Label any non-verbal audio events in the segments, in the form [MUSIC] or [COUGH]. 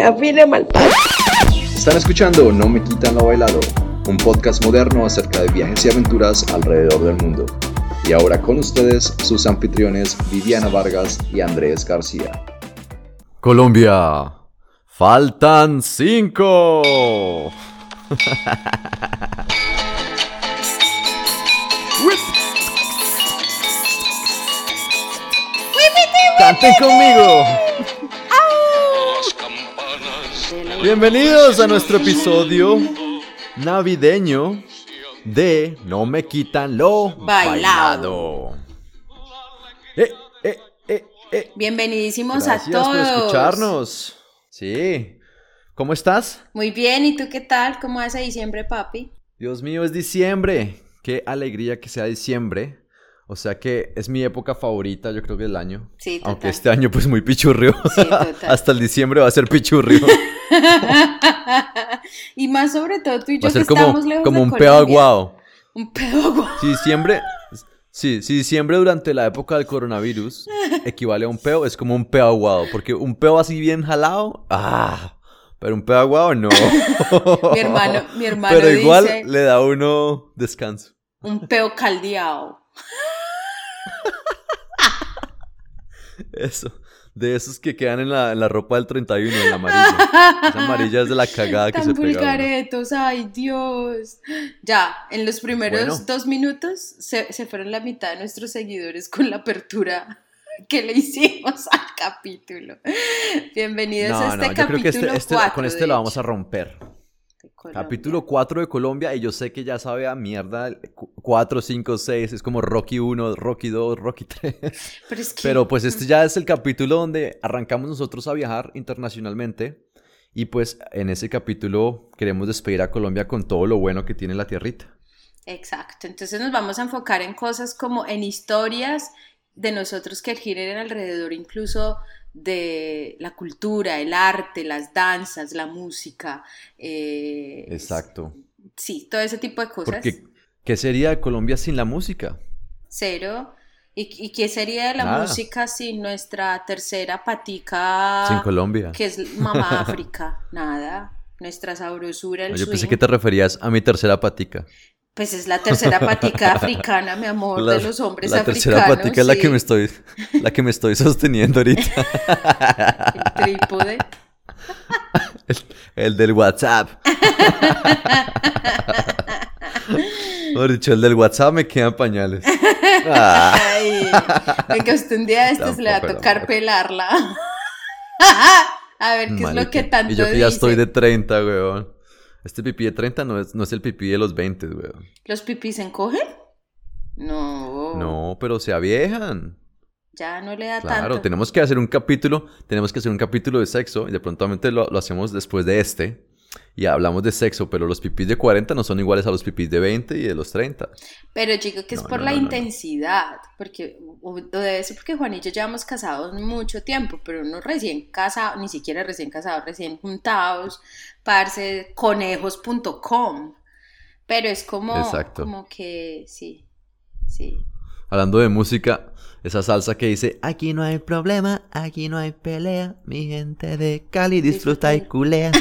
que afine mal Están escuchando No me quitan lo bailado, un podcast moderno acerca de viajes y aventuras alrededor del mundo. Y ahora con ustedes sus anfitriones Viviana Vargas y Andrés García. Colombia, faltan cinco. [LAUGHS] ¡Canten conmigo! Bienvenidos a nuestro episodio navideño de No me quitan lo bailado. Eh, eh, eh, eh. Bienvenidísimos a todos. por escucharnos. Sí. ¿Cómo estás? Muy bien, ¿y tú qué tal? ¿Cómo es diciembre, papi? Dios mío, es diciembre. Qué alegría que sea diciembre. O sea que es mi época favorita, yo creo que del año. Sí, total. Aunque este año pues muy pichurrio. Sí, [LAUGHS] Hasta el diciembre va a ser pichurrio. [LAUGHS] y más sobre todo tú y yo va a ser que como, estamos lejos como un pedo aguado. Un pedo aguado. Si diciembre, sí, si diciembre durante la época del coronavirus equivale a un peo, es como un peo aguado. Porque un peo así bien jalado, ah, pero un peo aguado no. [LAUGHS] mi hermano, mi hermano Pero igual le da uno descanso. Un peo caldeado. [LAUGHS] Eso. De esos que quedan en la, en la ropa del 31, en la amarilla. Esa amarilla es de la cagada que se vulgaretos, ay Dios. Ya, en los primeros dos minutos se, se fueron la mitad de nuestros seguidores con la apertura que le hicimos al capítulo. Bienvenidos a este capítulo este, este, Con este lo vamos a romper. Capítulo 4 de Colombia y yo sé que ya sabe a mierda 4, 5, 6, es como Rocky 1, Rocky 2, Rocky 3. [LAUGHS] Pero, pues este ya es el capítulo donde arrancamos nosotros a viajar internacionalmente y pues en ese capítulo queremos despedir a Colombia con todo lo bueno que tiene la tierrita. Exacto, entonces nos vamos a enfocar en cosas como en historias de nosotros que giren alrededor incluso de la cultura, el arte, las danzas, la música. Eh, Exacto. Sí, todo ese tipo de cosas. Porque, ¿qué sería de Colombia sin la música? Cero. ¿Y, qué sería de la música sin nuestra tercera patica? Sin Colombia. Que es Mamá [LAUGHS] África. Nada. Nuestra sabrosura, el Yo pensé que te referías a mi tercera patica. Pues es la tercera patica [LAUGHS] africana, mi amor, de los hombres africanos. La tercera patica es la que me estoy, la que me estoy sosteniendo ahorita. [LAUGHS] El trípode. El, del WhatsApp. Por dicho, el del WhatsApp me quedan pañales. Ay, venga, usted un día de estos le va a tocar pelarla. [LAUGHS] a ver qué es lo que tanto Y yo que ya estoy de 30, weón. Este pipí de 30 no es, no es el pipí de los 20, weón. ¿Los pipí se encogen? No. No, pero se aviejan. Ya no le da tanto. Claro, tenemos que hacer un capítulo, tenemos que hacer un capítulo de sexo y de pronto lo, lo hacemos después de este y hablamos de sexo, pero los pipís de 40 no son iguales a los pipís de 20 y de los 30. Pero chico, que es por la intensidad, porque o debe ser porque Juan y yo llevamos casados mucho tiempo, pero uno recién casado, ni siquiera recién casado, recién juntados, parce, conejos.com. Pero es como, como que sí, sí. Hablando de música, esa salsa que dice, aquí no hay problema, aquí no hay pelea, mi gente de Cali disfruta y culea. [LAUGHS]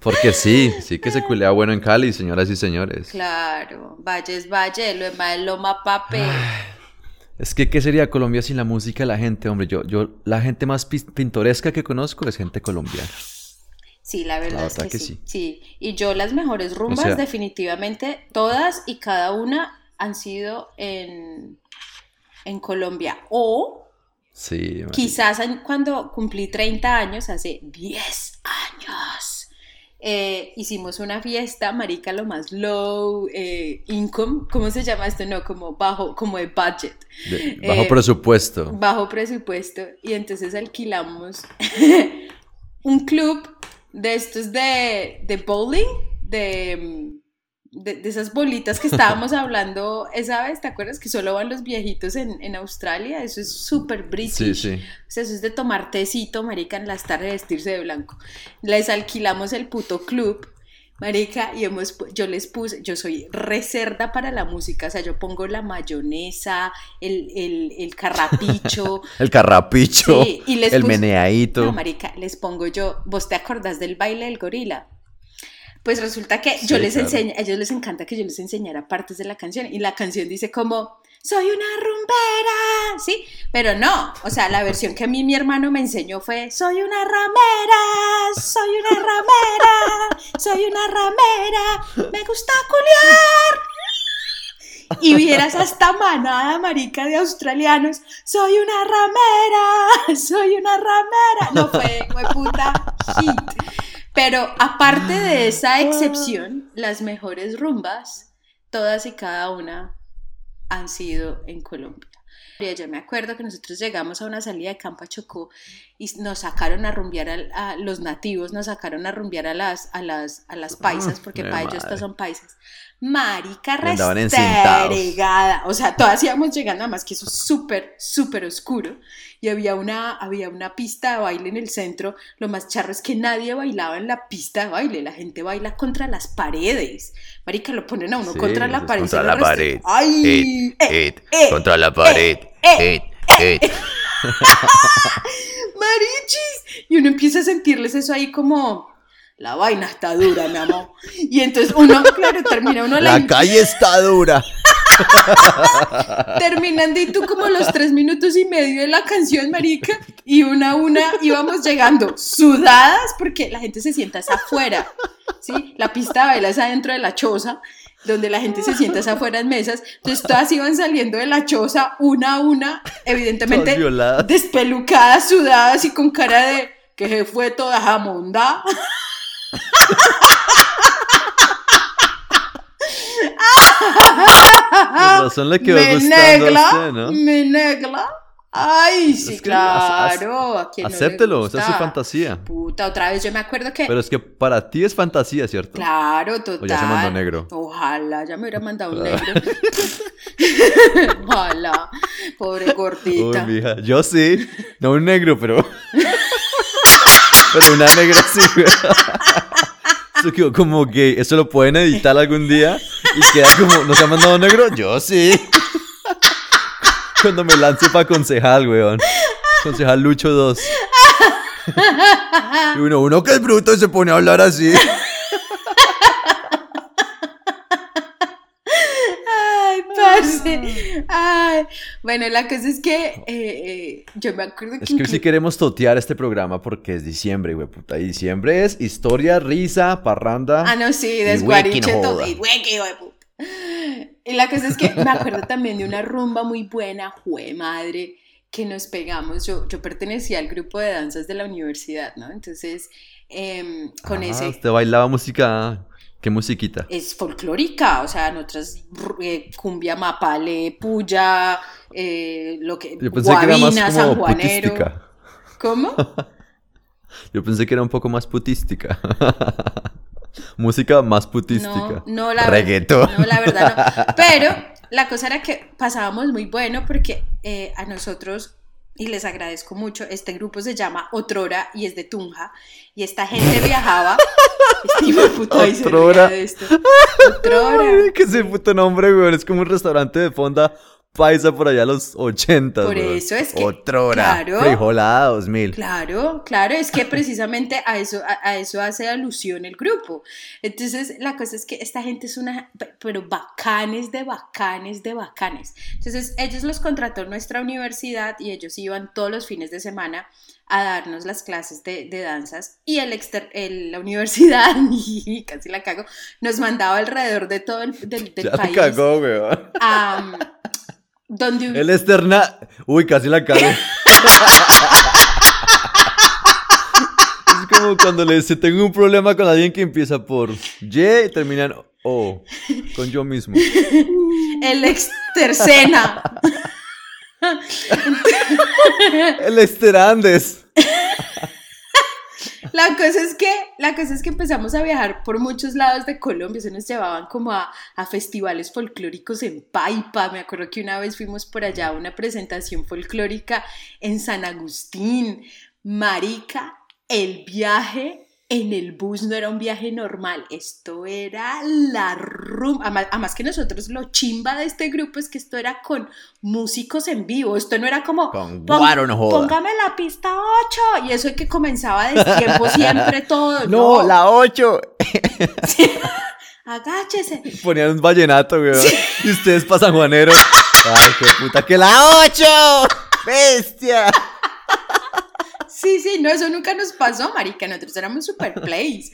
Porque sí, sí que se culea bueno en Cali, señoras y señores. Claro, Valle es Valle, lo demás es Loma Pape. Es que, ¿qué sería Colombia sin la música de la gente? Hombre, yo, yo, la gente más pintoresca que conozco es gente colombiana. Sí, la verdad, es que, sí. sí. Y yo las mejores rumbas, definitivamente, todas y cada una han sido en, en Colombia. O sí, quizás cuando cumplí 30 años, hace 10 años eh, hicimos una fiesta, marica, lo más low eh, income, ¿cómo se llama esto? No, como bajo, como de budget. bajo eh, presupuesto. Bajo presupuesto. Y entonces alquilamos [LAUGHS] un club de estos de, de bowling, de de, esas bolitas que estábamos [LAUGHS] hablando esa vez, ¿te acuerdas? Que solo van los viejitos en, en Australia, eso es súper british. Sí, sí. O sea, eso es de tomar tecito, marica, en las tardes vestirse de blanco. Les alquilamos el puto club, Marica, y hemos, yo les puse, yo soy reserda para la música, o sea, yo pongo la mayonesa, el, el, el carrapicho. [LAUGHS] el carrapicho, y les el meneadito. No, marica, les pongo yo, ¿vos te acordás del baile del gorila? Pues resulta que yo les enseño, a ellos les encanta que yo les enseñara partes de la canción, y la canción dice como, soy una rumbera, ¿sí? Pero no, o sea, la versión que a mí mi hermano me enseñó fue, soy una ramera, soy una ramera, soy una ramera, me gusta culiar. Y vieras esta manada marica de australianos, soy una ramera, soy una ramera. No fue, fue puta hit. Pero aparte de esa excepción, las mejores rumbas, todas y cada una han sido en Colombia. Yo me acuerdo que nosotros llegamos a una salida de Campa Chocó y nos sacaron a rumbear a, los nativos, nos sacaron a rumbear a las, a las, a las ah, paisas, porque para ellos estos son paisas. Marica restregada. O sea, todas íbamos llegando, nada más que eso es súper, súper oscuro. Y había una, había una pista de baile en el centro. Lo más charro es que nadie bailaba en la pista de baile. La gente baila contra las paredes. Marica, lo ponen a uno contra la pared. Contra la pared. ¡Ay! Eh, eh, contra la pared. Eh, [LAUGHS] [LAUGHS] Marichis. Y uno empieza a sentirles eso ahí como la vaina está dura, mi amor. Y entonces uno, claro, termina uno la... La calle está dura. [LAUGHS] Terminando y tú como los tres minutos y medio de la canción, marica, y una a una íbamos llegando sudadas porque la gente se sienta afuera, ¿sí? La pista de baila es adentro de la choza, donde la gente se sienta afuera en mesas, entonces todas iban saliendo de la choza una a una, evidentemente despelucadas, sudadas y con cara de que se fue toda jamonda. razón le quedó me gustando negla, ¿no? Me negla. Ay, sí, claro. acéptelo, esa es su fantasía. Puta, otra vez yo me acuerdo que. Pero es que para ti es fantasía, ¿cierto? Claro, total. O ya se mandó negro. Ojalá, ya me hubiera mandado un negro. [LAUGHS] [LAUGHS] Ojalá, pobre gordita. Uy, mija, yo sí. No un negro, pero. Pero una negra sí, [LAUGHS] Eso quedó como que eso lo pueden editar algún día y queda como, ¿nos ha mandado negro? Yo sí. Cuando me lance para concejal, weón. Concejal Lucho 2. Y uno, uno que es bruto se pone a hablar así. [LAUGHS] Ay, bueno, la cosa es que eh, eh, yo me acuerdo que... Es que si queremos totear este programa porque es diciembre, güey, puta. Diciembre es historia, risa, parranda. Ah, no, sí, desguariche todo. Y Y la cosa es que me acuerdo también de una rumba muy buena, jue madre, que nos pegamos. Yo, yo pertenecía al grupo de danzas de la universidad, ¿no? Entonces, em, con ah, ese... Usted bailaba música ¿Qué musiquita? Es folclórica, o sea, nosotras eh, cumbia, mapale, puya, eh, lo que Yo pensé que era más como putística. ¿Cómo? [LAUGHS] Yo pensé que era un poco más putística. [LAUGHS] Música más putística. No, no la Reggaetón. No, la verdad no. [LAUGHS] Pero la cosa era que pasábamos muy bueno porque eh, a nosotros y les agradezco mucho. Este grupo se llama Otrora y es de Tunja. Y esta gente viajaba. [LAUGHS] este puto Otrora. De esto. Otrora. [LAUGHS] que ese puto nombre, güey. Es como un restaurante de fonda paisa por allá a los 80. Por eso es que. Otrora. Claro. Frijolada 2000. Claro, claro. Es que precisamente a eso, a, eso hace alusión el grupo. Entonces, la cosa es que esta gente es una. Pero bacanes de bacanes de bacanes. Entonces, ellos los contrató nuestra universidad y ellos iban todos los fines de semana a darnos las clases de, de danzas y el, el la universidad, [LAUGHS] y casi la cago, nos mandaba alrededor de todo el del, del ya país. cagó, weón. Donde... El externa... Uy, casi la cago. [LAUGHS] es como cuando le dice, tengo un problema con alguien que empieza por Y y termina en O, con yo mismo. [LAUGHS] El extercena. [LAUGHS] El esterandes. La cosa es que, la cosa es que empezamos a viajar por muchos lados de Colombia, se nos llevaban como a, festivales folclóricos en Paipa, me acuerdo que una vez fuimos por allá a una presentación folclórica en San Agustín, Marica, el viaje en el bus no era un viaje normal, esto era la rumba. Además, que nosotros lo chimba de este grupo es que esto era con músicos en vivo, esto no era como con guaro, no póngame la pista 8 y eso es que comenzaba de tiempo [LAUGHS] siempre todo. No, la 8. [LAUGHS] Agáchese. [LAUGHS] Ponían un vallenato, güey. Y ustedes pasan Juanero. Ay, qué puta que la 8. Bestia. Sí, sí, no, eso nunca nos pasó, marica, nosotros éramos super plays.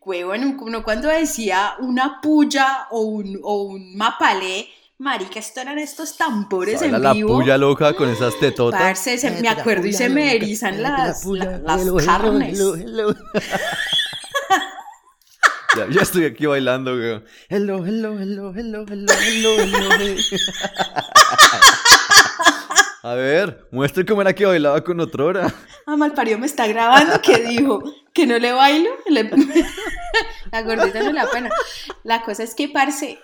Huevón, uno cuando decía una puya o un, o un mapalé, marica, esto eran estos tambores en la vivo. La puya loca con esas tetotas. Parce, se, me acuerdo y se me erizan las, las carnes. [LAUGHS] Ya, ya, estoy aquí bailando, güey. Hello, hello, hello, hello, hello, hello, hello. [LAUGHS] A ver, muestre cómo era que bailaba con otrora. [LAUGHS] Ah, Malpario me está grabando, ¿qué dijo? ¿Que no le bailo? [LAUGHS] La gordita no le da pena. La cosa es que, parce,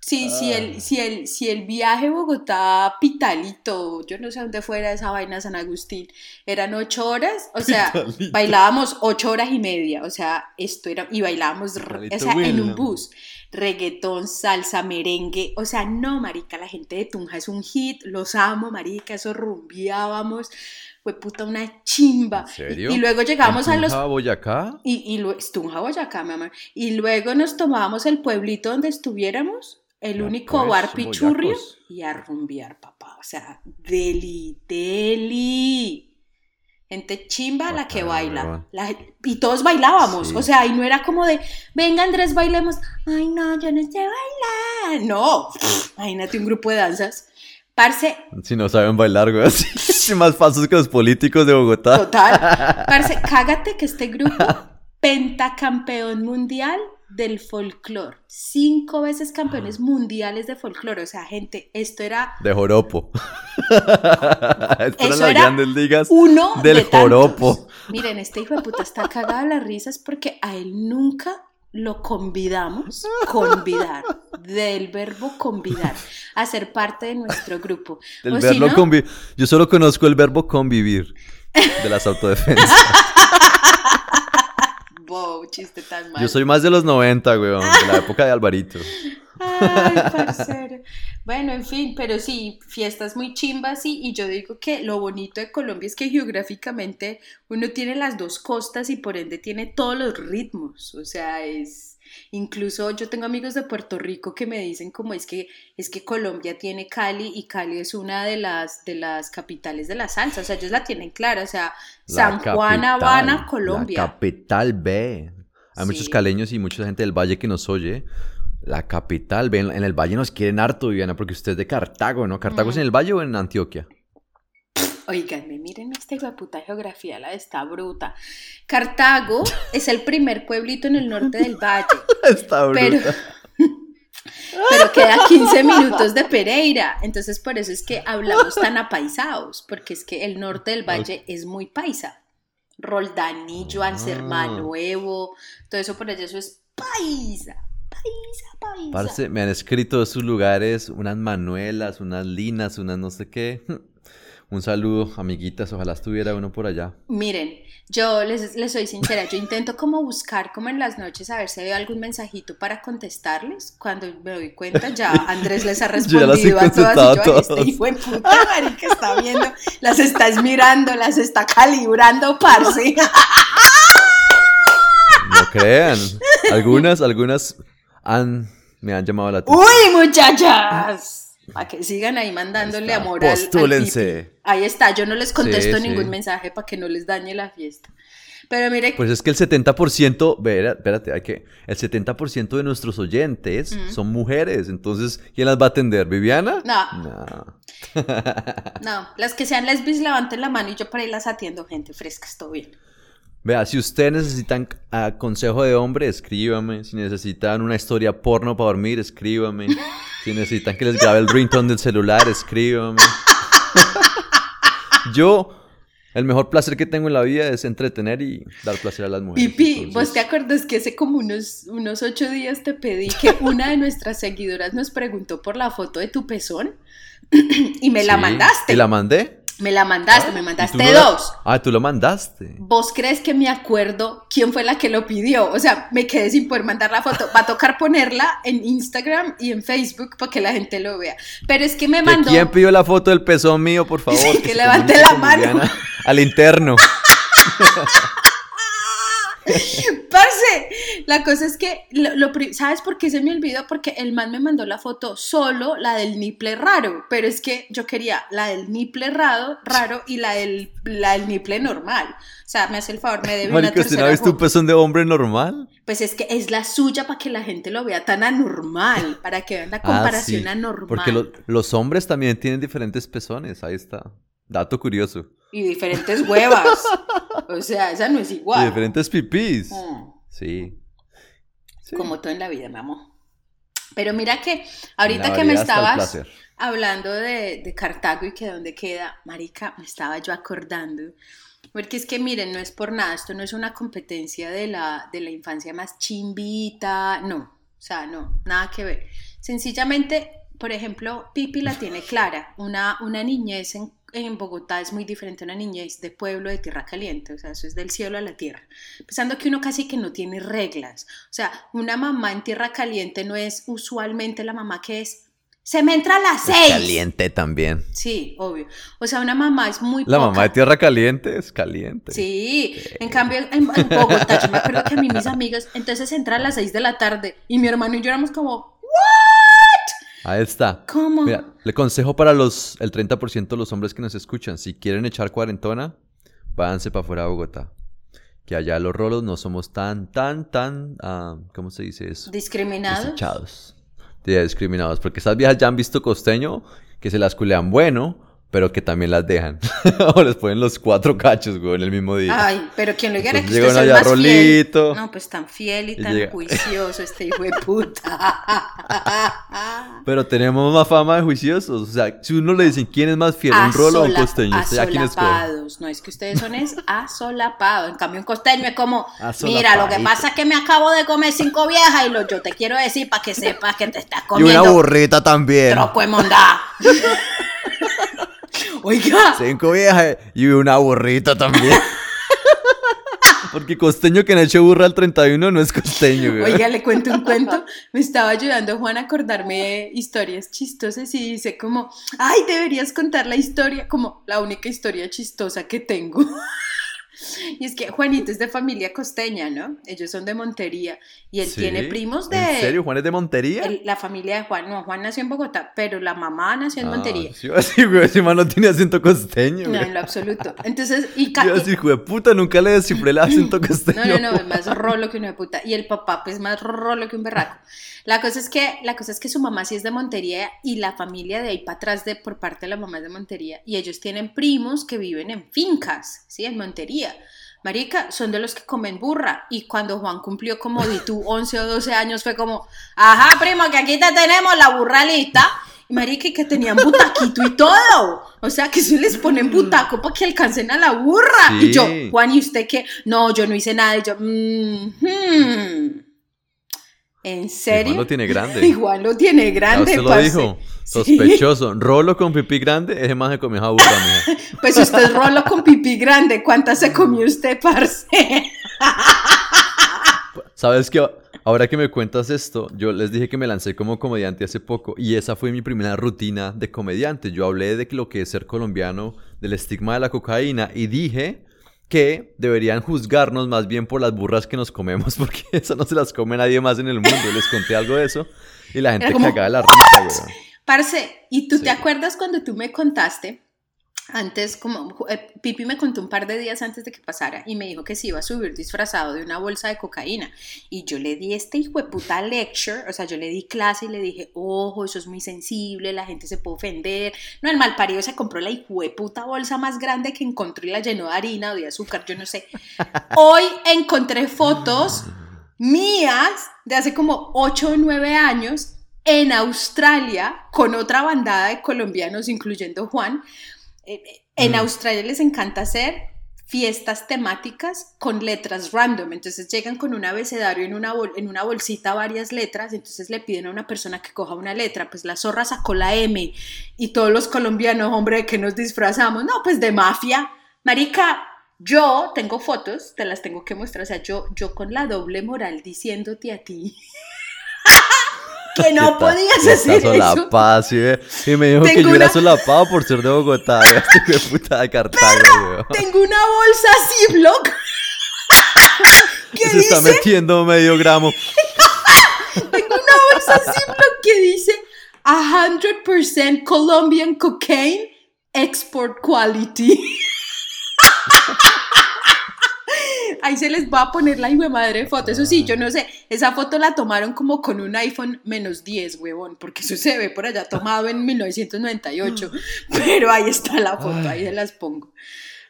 Sí, si, el, ah. si, el, si el viaje Bogotá-Pitalito, yo no sé dónde fuera esa vaina San Agustín, eran ocho horas, o sea, bailábamos ocho horas y media, o sea, esto era, y bailábamos, o sea, en un bus, reggaetón, salsa, merengue, o sea, no, marica, la gente de Tunja es un hit, los amo, marica, eso rumbiábamos, fue puta una chimba. serio? Y, luego llegamos a los... Boyacá? Y, y Tunja, Boyacá, mi amor. Y luego nos tomábamos el pueblito donde estuviéramos, el único pues, bar pichurrio, y a rumbear, papá. O sea, deli, deli. Gente chimba la que baila. y todos bailábamos. O sea, y no era como de, venga Andrés, bailemos. Ay, no, yo no sé bailar. No, imagínate un grupo de danzas. Parce. Si no saben bailar, güey. [LAUGHS] Así más falsos que los políticos de Bogotá. Total. [LAUGHS] Parce, cágate que este grupo, pentacampeón mundial del folclore. Cinco veces campeones mundiales de folclore. O sea, gente, esto era. De joropo. [LAUGHS] Eso era ligas uno del joropo. Miren, este hijo de puta está cagado de las risas porque a él nunca lo convidamos, convidar, del verbo convidar, a ser parte de nuestro grupo. Del verbo Yo solo conozco el verbo convivir de las autodefensas. [LAUGHS] wow, chiste tan mal. Yo soy más de los 90, weón, de la época de Alvarito. Ay, [LAUGHS] parcero. Bueno, en fin, pero sí, fiestas muy chimbas sí, y yo digo que lo bonito de Colombia es que geográficamente uno tiene las dos costas y por ende tiene todos los ritmos, o sea, es... Incluso yo tengo amigos de Puerto Rico que me dicen como es que es que Colombia tiene Cali y Cali es una de las de las capitales de la salsa, o sea, ellos la tienen clara, o sea, San Juan, Habana, Colombia. La capital B. Hay muchos caleños y mucha gente del valle que nos oye. La capital, ven, en el valle nos quieren harto, Viviana, porque usted es de Cartago, ¿no? ¿Cartago es en el valle o en Antioquia? Oiganme, miren esta puta geografía, la de esta bruta. Cartago es el primer pueblito en el norte del valle. [LAUGHS] Está bruta. Pero, [LAUGHS] pero queda 15 minutos de Pereira. Entonces, por eso es que hablamos tan apaisados, porque es que el norte del valle es muy paisa. Roldanillo, ah. Nuevo, todo eso por eso es paisa me han escrito de sus lugares unas manuelas, unas linas, unas no sé qué. [LAUGHS] Un saludo, amiguitas, ojalá estuviera uno por allá. Miren, yo les, soy sincera, yo intento como buscar como en las noches a ver si hay algún mensajito para contestarles. Cuando me doy cuenta ya [LAUGHS] Andrés les ha respondido a todas y yo, este hijo de puta marica está viendo, las estás mirando, las está calibrando, parce. No crean. Algunas, algunas han, me han llamado la atención. ¡Uy, muchachas! Para que sigan ahí mandándole amor al, Ahí está, yo no les contesto ningún mensaje para que no les dañe la fiesta. Pero mire. Pues es que el 70%, espérate, hay que. El 70% de nuestros oyentes son mujeres. Entonces, ¿quién las va a atender? ¿Viviana? No. No. [LAUGHS] no. Las que sean lesbis levanten la mano y yo para ahí las atiendo, gente fresca, estoy bien. Vea, si ustedes necesitan uh, consejo de hombre, escríbame. Si necesitan una historia porno para dormir, escríbame. Si necesitan que les grabe el ringtone del celular, escríbame. Yo, el mejor placer que tengo en la vida es entretener y dar placer a las mujeres. Pipi, ¿vos te acuerdas que hace como unos, unos ocho días te pedí que [LAUGHS] una de nuestras seguidoras nos preguntó por la foto de tu pezón? [CLEARS THROAT] y me la mandaste. ¿Y la mandé? Me la mandaste, ah, me mandaste dos. Ah, tú lo mandaste. ¿Vos crees que me acuerdo quién fue la que lo pidió? O sea, me quedé sin poder mandar la foto. Va a tocar ponerla en Instagram y en Facebook para que la gente lo vea. Pero es que me mandó. ¿Quién pidió la foto del pezón mío, por favor? [LAUGHS] que, que levante la mano. Al interno. [LAUGHS] [LAUGHS] Parce, la cosa es que, lo, ¿sabes por qué se me olvidó? Porque el man me mandó la foto solo, la del niple raro, pero es que yo quería la del niple raro, raro y la del, la del niple normal. O sea, me hace el favor, me debe una tercera ¿no visto un pezón de hombre normal? Pues es que es la suya para que la gente lo vea tan anormal, para que vean la ah, comparación anormal. Porque los hombres también tienen diferentes pezones, ahí está. Dato curioso. Y diferentes huevas. [LAUGHS] o sea, esa no es igual. Y diferentes pipís. Mm. Sí. Como todo en la vida, mi amor. Pero mira que ahorita que me estabas hablando de, Cartago y que dónde queda, Marica, me estaba yo acordando. Porque es que miren, no es por nada, esto no es una competencia de la, de la infancia más chimbita, no, o sea, no, nada que ver. Sencillamente, por ejemplo, Pipi la tiene clara, una, una niñez en en Bogotá es muy diferente a una niñez de pueblo de tierra caliente, o sea, eso es del cielo a la tierra. Pensando que uno casi que no tiene reglas, o sea, una mamá en tierra caliente no es usualmente la mamá que es, se me entra a las seis. caliente también. Sí, obvio. O sea, una mamá es muy... La mamá de tierra caliente es caliente. Sí, en cambio en, Bogotá, yo me acuerdo que a mí mis amigas, entonces entra a las seis de la tarde y mi hermano y yo éramos como, Ahí está. ¿Cómo? Mira, le consejo para los, el 30% de los hombres que nos escuchan, si quieren echar cuarentona, váyanse para afuera de Bogotá. Que allá los rolos no somos tan, tan, tan, uh, ¿cómo se dice eso? Discriminados. Desechados. discriminados. Porque esas viejas ya han visto costeño, que se las culean bueno, pero que también las dejan. [LAUGHS] o les ponen los cuatro cachos, güey, en el mismo día. Ay, pero quien lo diga que usted es más rolito. Fiel. No, pues tan fiel y, tan juicioso este hijo de puta. [LAUGHS] pero tenemos más fama de juiciosos. O sea, si uno le dicen quién es más fiel, un rolo o un costeño, ¿usted quién es No es que ustedes son es asolapados. En cambio, un costeño es como, mira, lo que pasa es que me acabo de comer cinco viejas y lo, yo te quiero decir para que sepas que te estás comiendo. Y una burrita también. Troco de mondá. [LAUGHS] Oiga. Cinco viejas y una burrita también. [LAUGHS] Porque costeño que no hecho burra al 31 no es costeño, güey. Oiga, le cuento un cuento. Me estaba ayudando Juan a acordarme historias chistosas y dice como, ay, deberías contar la historia, como la única historia chistosa que tengo. [LAUGHS] [LAUGHS] Y es que Juanito es de familia costeña, ¿no? Ellos son de Montería y él tiene primos de... ¿En serio? ¿Juan es de Montería? la familia de Juan, no, Juan nació en Bogotá, pero la mamá nació en ah, Montería. Sí, así, güey, ese no tiene acento costeño. No, en lo absoluto. [LAUGHS] Entonces, y... Yo así, de puta, nunca le descifré el acento costeño. [LAUGHS] No, no, no, es más rolo que una puta. Y el papá, pues, más rolo que un berraco. La cosa es que, la cosa es que su mamá sí es de Montería y la familia de ahí para atrás de, por parte de la mamá es de Montería. Y ellos tienen primos que viven en fincas, ¿sí? En Montería. Marica, son de los que comen burra. Y cuando Juan cumplió como di tú [LAUGHS] 11 o 12 años, fue como, ajá, primo, que aquí te tenemos la burra lista. Y marica, que tenían butaquito y todo. O sea, que se les ponen butaco para que alcancen a la burra. Y yo, Juan, ¿y usted qué? No, yo no hice nada. Y yo, mmm, ¿En serio? Igual lo tiene grande. [LAUGHS] Igual lo tiene grande. usted lo dijo. Sospechoso. Rolo con pipí grande, ese más se comió esa burra mía. [LAUGHS] Pues usted es rolo con pipí grande. ¿Cuántas se comió usted, parce? [LAUGHS] ¿Sabes qué? Ahora que me cuentas esto, yo les dije que me lancé como comediante hace poco y esa fue mi primera rutina de comediante. Yo hablé de lo que es ser colombiano, del estigma de la cocaína y dije que deberían juzgarnos más bien por las burras que nos comemos, [LAUGHS] porque eso no se las come nadie más en el mundo. Les conté algo de eso y la gente cagaba la risa, güey. Parce, ¿y tú te acuerdas cuando tú me contaste antes, como eh, Pipi me contó un par de días antes de que pasara y me dijo que se iba a subir disfrazado de una bolsa de cocaína. Y yo le di este hijo de puta lecture, o sea, yo le di clase y le dije, ojo, eso es muy sensible, la gente se puede ofender. No, el mal parido se compró la hijo de puta bolsa más grande que encontró y la llenó de harina o de azúcar, yo no sé. Hoy encontré fotos mías de hace como 8 o 9 años en Australia con otra bandada de colombianos, incluyendo Juan en mm. Australia les encanta hacer fiestas temáticas con letras random. Entonces llegan con un abecedario en una, en una bolsita varias letras, entonces le piden a una persona que coja una letra, pues la zorra sacó la M y todos los colombianos, hombre, ¿de qué nos disfrazamos? No, pues de mafia. Marica, yo tengo fotos, te las tengo que mostrar, o sea, yo, yo con la doble moral diciéndote a ti. [LAUGHS] que no podías hacer eso. Paz, ¿sí? Y me dijo que yo era solapado por ser de Bogotá. Qué puta de Cartago, Tengo una bolsa Ziploc. [LAUGHS] que Se está metiendo medio gramo. [LAUGHS] tengo una bolsa Ziploc que dice 100% Colombian cocaine export quality. [LAUGHS] Ahí se les va a poner la hijo madre foto. Eso sí, yo no sé, esa foto la tomaron como con un iPhone menos 10, huevón, porque eso se ve por allá tomado en 1998. [LAUGHS] Pero ahí está la foto, ahí se las pongo.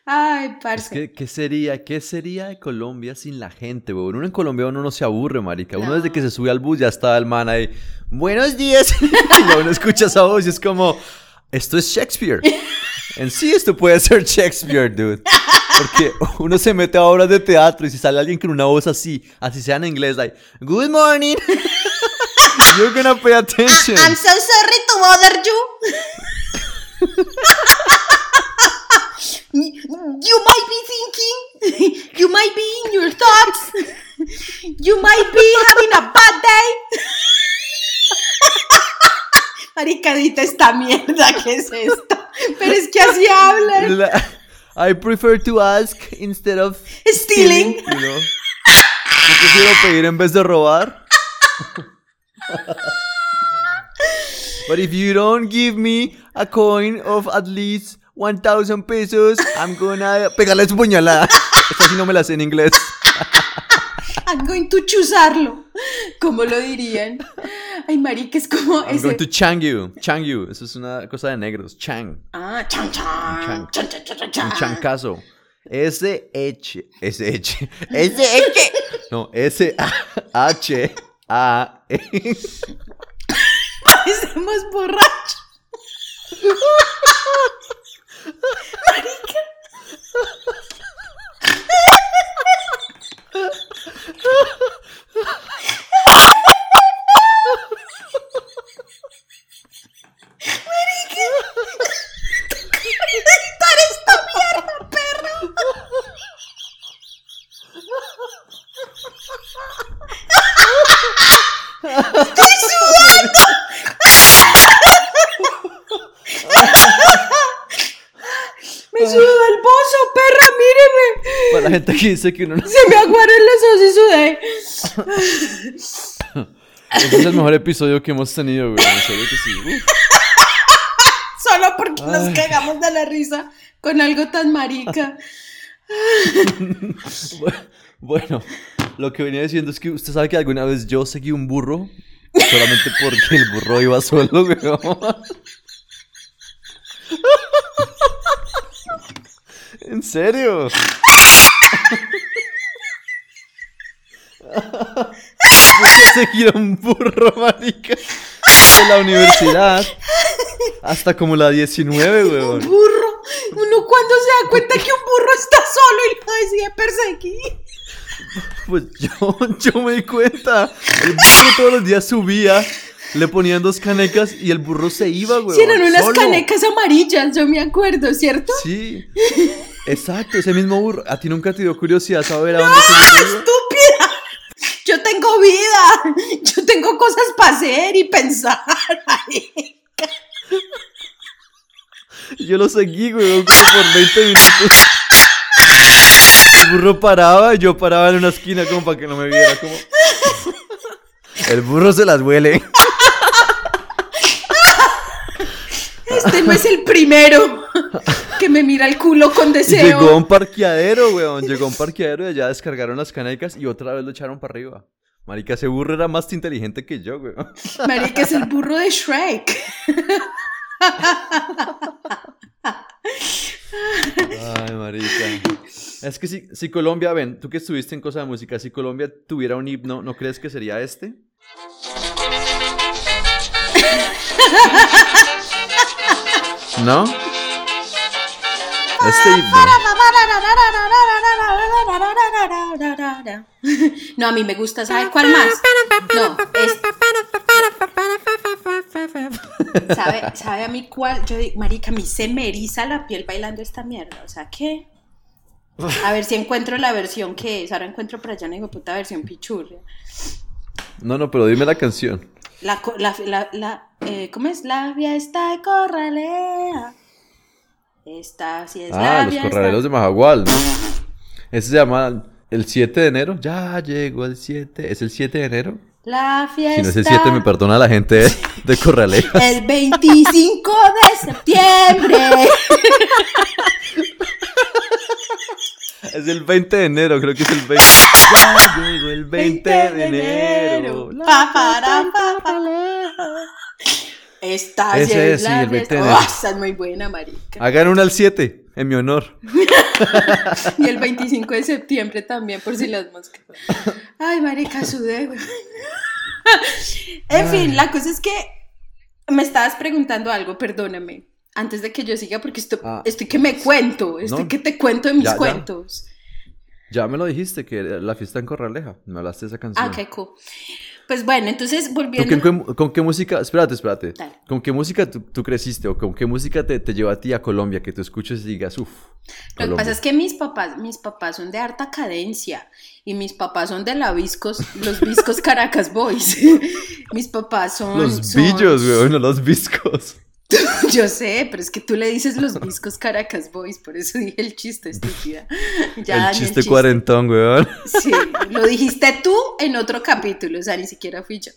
Ay, parce. ¿qué, sería, ¿Qué sería de Colombia sin la gente, huevón? Uno en Colombia uno no se aburre, marica. Uno desde que se sube al bus ya está el man ahí. Buenos días. [LAUGHS] y uno escucha esa voz y es como, esto es Shakespeare. [LAUGHS] En sí esto puede ser Shakespeare, dude. Porque uno se mete a obras de teatro y si sale alguien con una voz así, así sea en inglés, like, Good morning. [LAUGHS] You're gonna pay attention. I'm so sorry to bother you. you might be thinking, you might be in your thoughts, you might be having a bad day. Maricadita esta mierda, ¿qué es esto? Pero es que así hablan. I prefer to ask instead of [LAUGHS] stealing. you know? Yo prefiero pedir en vez de robar. [LAUGHS] But if you don't give me a coin of at least 1000 pesos, I'm gonna pegarle su puñalada. [LAUGHS] Esta sí no me la sé en inglés. I'm going to chuzarlo. ¿Cómo lo dirían? Ay, marica, es como I'm going to chang you. Chang you. Eso es una cosa de negros. Chang. Ah, chang, chang. Chang, chang, chang, chang. Un chancazo. S-H. S-H. S-H. No, S-H. A. Parecemos borrachos. Marica. Esta mierda, perro! ¡Estoy sudando! ¡Me sudo el bozo, perra! ¡Míreme! Para la gente que dice que uno no... [LAUGHS] Se me aguaron los ojos y sudé. Este es el mejor episodio que hemos tenido, güey. En serio que sí. Solo porque nos cagamos de la risa con algo tan marica. [LAUGHS] bueno, lo que venía diciendo es que usted sabe que alguna vez yo seguí un burro solamente porque el burro iba solo, güey. [LAUGHS] ¿En serio? Voy a seguir un burro, marica. De la universidad hasta como la 19, weón. Un burro. Uno cuando se da cuenta que un burro está solo y lo decide perseguir. Pues yo, yo me di cuenta. El burro todos los días subía, le ponían dos canecas y el burro se iba, weón. Sí, eran unas canecas amarillas, yo me acuerdo, ¿cierto? Sí. Exacto, ese mismo burro. ¿A ti nunca te dio curiosidad saber a dónde se estúpida! Yo tengo vida, yo tengo cosas para hacer y pensar. Yo lo seguí, güey, como por 20 minutos. El burro paraba, y yo paraba en una esquina como para que no me viera, como... El burro se las huele. Este no es el primero que me mira el culo con deseo. Llegó a un parqueadero, weón. Llegó a un parqueadero y allá descargaron las canecas y otra vez lo echaron para arriba. Marica, ese burro era más inteligente que yo, weón. Marica, es el burro de Shrek. Ay, marica. Es que si, si Colombia, ven, tú que estuviste en cosa de música, si Colombia tuviera un himno, ¿no crees que sería este? ¿No? [LAUGHS] No, a mí me gusta, ¿sabes cuál más? No, ¿Sabe, ¿Sabe a mí cuál? Yo digo, marica, a mí se me eriza la piel bailando esta mierda, o sea, ¿qué? A ver si encuentro la versión que es. Ahora encuentro por allá una puta versión pichurria. No, no, pero dime la canción. La, la, la, la eh, ¿cómo es? La fiesta de Corralea. Esta sí es ah, los corraleros de Majagual. Ese se llama el 7 de enero. Ya llegó el 7. ¿Es el 7 de enero? La fiesta. Si no es el 7, me perdona la gente de, de El 25 de septiembre. [LAUGHS] Es el 20 de enero, creo que es el 20. [LAUGHS] Ya llegó el 20 de enero. Esta Ese es, sí, el 20 de enero. Oh, esa es muy buena, marica. Hagan una al 7, en mi honor. [LAUGHS] y el 25 de septiembre también, por si las moscas. Ay, marica, sudé, güey. en fin, la cosa es que me estabas preguntando algo, perdóname antes de que yo siga, porque esto, ah, estoy que me cuento, estoy que te cuento de mis cuentos. Ya. me lo dijiste, que la fiesta en Corraleja, me hablaste de esa canción. Ah, qué cool. Pues bueno, entonces volviendo... ¿Con qué, música, espérate, espérate, con qué música tú, creciste o con qué música te, te llevó a ti a Colombia, que tú escuches y digas, uff, Lo que pasa es que mis papás, mis papás son de harta cadencia y mis papás son de la Viscos, los Viscos Caracas Boys. [LAUGHS] mis papás son... Los billos, güey, no los Viscos. [LAUGHS] Yo sé, pero es que tú le dices los viscos Caracas Boys, por eso dije el chiste, estúpida. [LAUGHS] Ya, el, chiste cuarentón, weón. Sí, lo dijiste tú en otro capítulo, o sea, ni siquiera fui yo.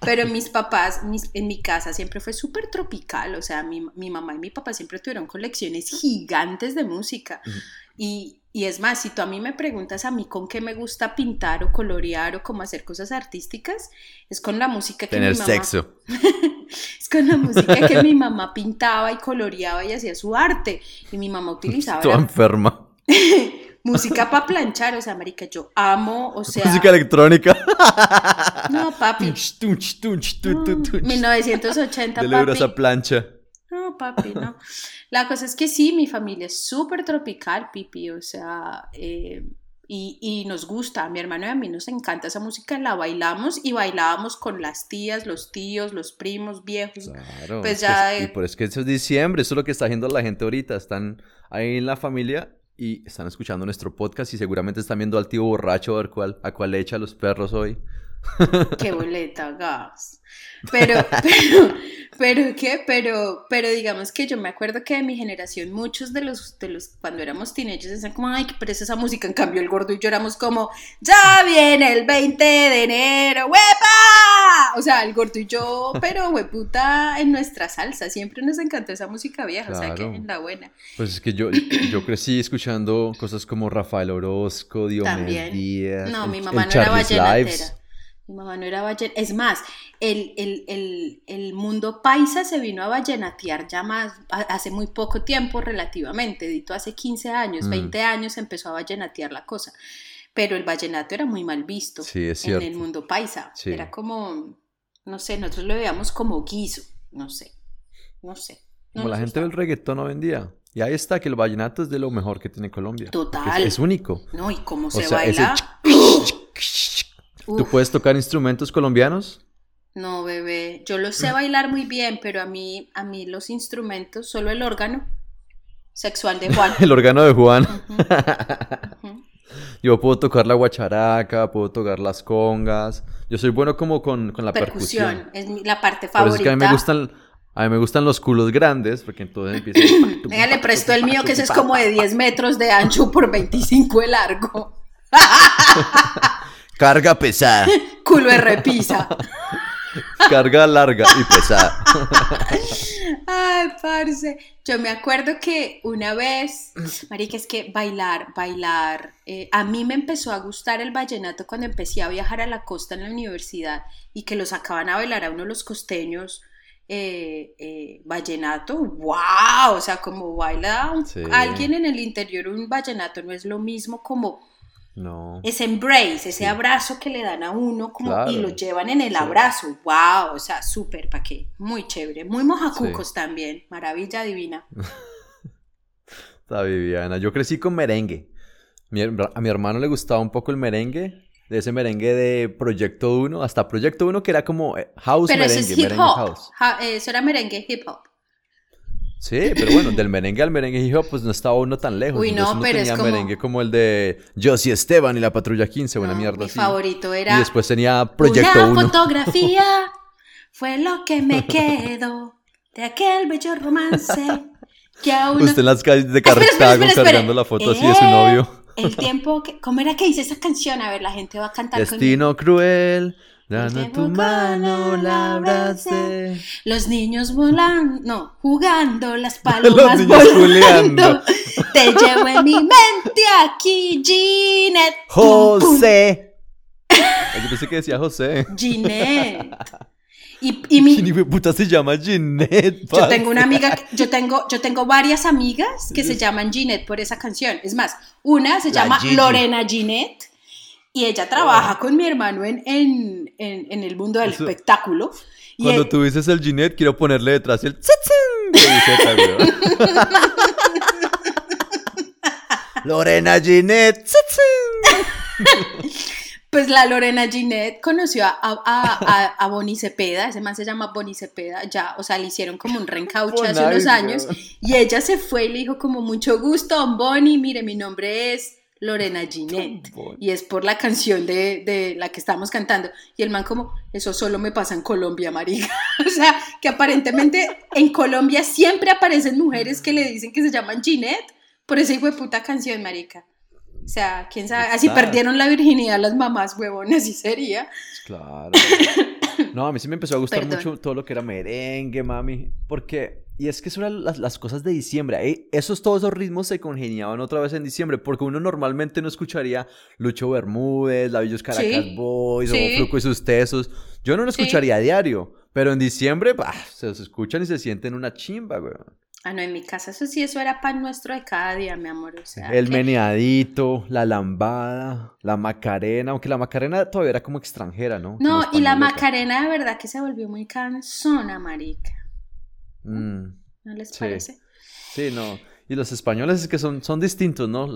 Pero mis papás, en mi casa siempre fue súper tropical, o sea, mi, mi, mamá y mi papá siempre tuvieron colecciones gigantes de música. Y, y es más, si tú a mí me preguntas a mí con qué me gusta pintar o colorear o cómo hacer cosas artísticas, es con la música que Tener mi mamá... sexo. [LAUGHS] es con la música que mi [LAUGHS] mamá pintaba y coloreaba y hacía su arte. Y mi mamá utilizaba... Tú enferma. [LAUGHS] música para planchar, o sea, marica, yo amo, o sea... Música electrónica. no, papi. 1980, De papi. esa plancha. No, papi, no. La cosa es que sí, mi familia es súper tropical, pipi, o sea, eh, y, y, nos gusta, a mi hermano y a mí nos encanta esa música, la bailamos y bailábamos con las tías, los tíos, los primos viejos. Claro, pues ya... y por eso que eso es diciembre, eso es lo que está haciendo la gente ahorita, están ahí en la familia y están escuchando nuestro podcast y seguramente están viendo al tío borracho a ver cuál, a cuál le echa los perros hoy. [LAUGHS] Qué boleta, gas. Pero, [LAUGHS] pero, pero, ¿qué? Pero, pero digamos que yo me acuerdo que de mi generación, muchos de los, de los, cuando éramos teenagers, decían como, ay, qué pereza esa música. En cambio, el gordo y yo éramos como, ya viene el 20 de enero, ¡huepa! O sea, el gordo y yo, [LAUGHS] pero, hueputa, en nuestra salsa. Siempre nos encantó esa música vieja, o sea, que en la buena. Pues es que yo, yo crecí escuchando cosas como Rafael Orozco, Diomedes Díaz. No, mi mamá no era vallenatera. Mi mamá no era vallenatera. Es más, el, el, el, mundo paisa se vino a vallenatear ya más, hace muy poco tiempo relativamente, dito hace 15 años, 20 mm. años empezó a vallenatear la cosa. Pero el vallenato era muy mal visto en el mundo paisa. Era como, no sé, nosotros lo veíamos como guiso, no sé, no sé. como la gente del reggaetón hoy en día. Y ahí está que el vallenato es de lo mejor que tiene Colombia. Total. Es, único. No, y cómo se baila. ¿Tú puedes tocar instrumentos colombianos? No, bebé. Yo lo sé bailar muy bien, pero a mí, a mí los instrumentos, solo el órgano sexual de Juan. [LAUGHS] el órgano de Juan. [LAUGHS] Yo puedo tocar la guacharaca, puedo tocar las congas. Yo soy bueno como con, con la percusión. Es la parte favorita. a mí me gustan, a mí me gustan los culos grandes, porque entonces empieza... [LAUGHS] Venga, le presto el mío, que ese es como de 10 metros de ancho por 25 de largo. Carga pesada. [LAUGHS] Culo de repisa. [LAUGHS] Carga larga y pesada. [LAUGHS] Ay, parce. Yo me acuerdo que una vez, marica, es que bailar, bailar. Eh, a mí me empezó a gustar el vallenato cuando empecé a viajar a la costa en la universidad y que los sacaban a bailar a uno de los costeños. Eh, eh, vallenato, wow, o sea, como baila alguien en el interior un vallenato no es lo mismo como no. Ese embrace, ese abrazo que le dan a uno como, y lo llevan en el abrazo. ¡Wow! O sea, súper, ¿para qué? Muy chévere. Muy mojacucos también. Maravilla divina. [LAUGHS] Está Viviana. Yo crecí con merengue. a mi hermano le gustaba un poco el merengue. De ese merengue de Proyecto 1 hasta Proyecto 1 que era como eh, house pero merengue. Eso es hip hop. eso era merengue hip hop. Sí, pero bueno, del merengue al merengue hip hop pues no estaba uno tan lejos. Uy, no, pero tenía es como... merengue como el de Josie Esteban y la Patrulla 15, buena mierda mi favorito era... Y después tenía Proyecto Una fotografía [LAUGHS] fue lo que me quedó de aquel bello romance que aún... Usted en las calles de [LAUGHS] Cartago cargando la foto así de su novio. El tiempo que... ¿Cómo era que dice esa canción? A ver, la gente va a cantar Destino cruel Dando tu mano la abracé. Los niños volando, no, jugando, las [LAUGHS] palomas volando. [LAUGHS] Te llevo en mi mente aquí, Ginette. José. Yo pensé que decía José. Ginette. [LAUGHS] Y, y mi puta se llama Ginette. Yo tengo una amiga, yo tengo, yo tengo varias amigas que se llaman Ginette por esa canción. Es más, una se llama Lorena Ginette y ella trabaja con mi hermano en, en, en, el mundo del espectáculo. Cuando tú dices el Ginette, quiero ponerle detrás el [LAUGHS] Lorena Ginette. Pues la Lorena Ginette conoció a, a, a, Bonnie Cepeda, ese man se llama Bonnie Cepeda, ya, o sea, le hicieron como un reencauche hace unos años, y ella se fue y le dijo como mucho gusto, Bonnie, mire, mi nombre es Lorena Ginette. Y es por la canción de, de, la que estamos cantando. Y el man como, eso solo me pasa en Colombia, marica. [LAUGHS] o sea, que aparentemente en Colombia siempre aparecen mujeres que le dicen que se llaman Ginette por esa hijo de puta canción, marica. O sea, quién sabe, así perdieron la virginidad las mamás, huevones, así sería. Claro. [COUGHS] No, a mí sí me empezó a gustar mucho todo lo que era merengue, mami, porque y es que son las, las cosas de diciembre. Esos, todos esos ritmos se congeniaban otra vez en diciembre, porque uno normalmente no escucharía Lucho Bermúdez, Lavillos Caracas Boys o Fluco y sus tesos. Yo no lo escucharía a diario, pero en diciembre bah, se los escuchan y se sienten una chimba, güey. Ah, no, en mi casa eso sí, eso era pan nuestro de cada día, mi amor. el meneadito, la lambada, la macarena, aunque la macarena todavía era como extranjera, ¿no? No, y la macarena de verdad que se volvió muy cansona, marica. Mm, ¿No les parece? Sí, no. Y los españoles es que son, son distintos, ¿no?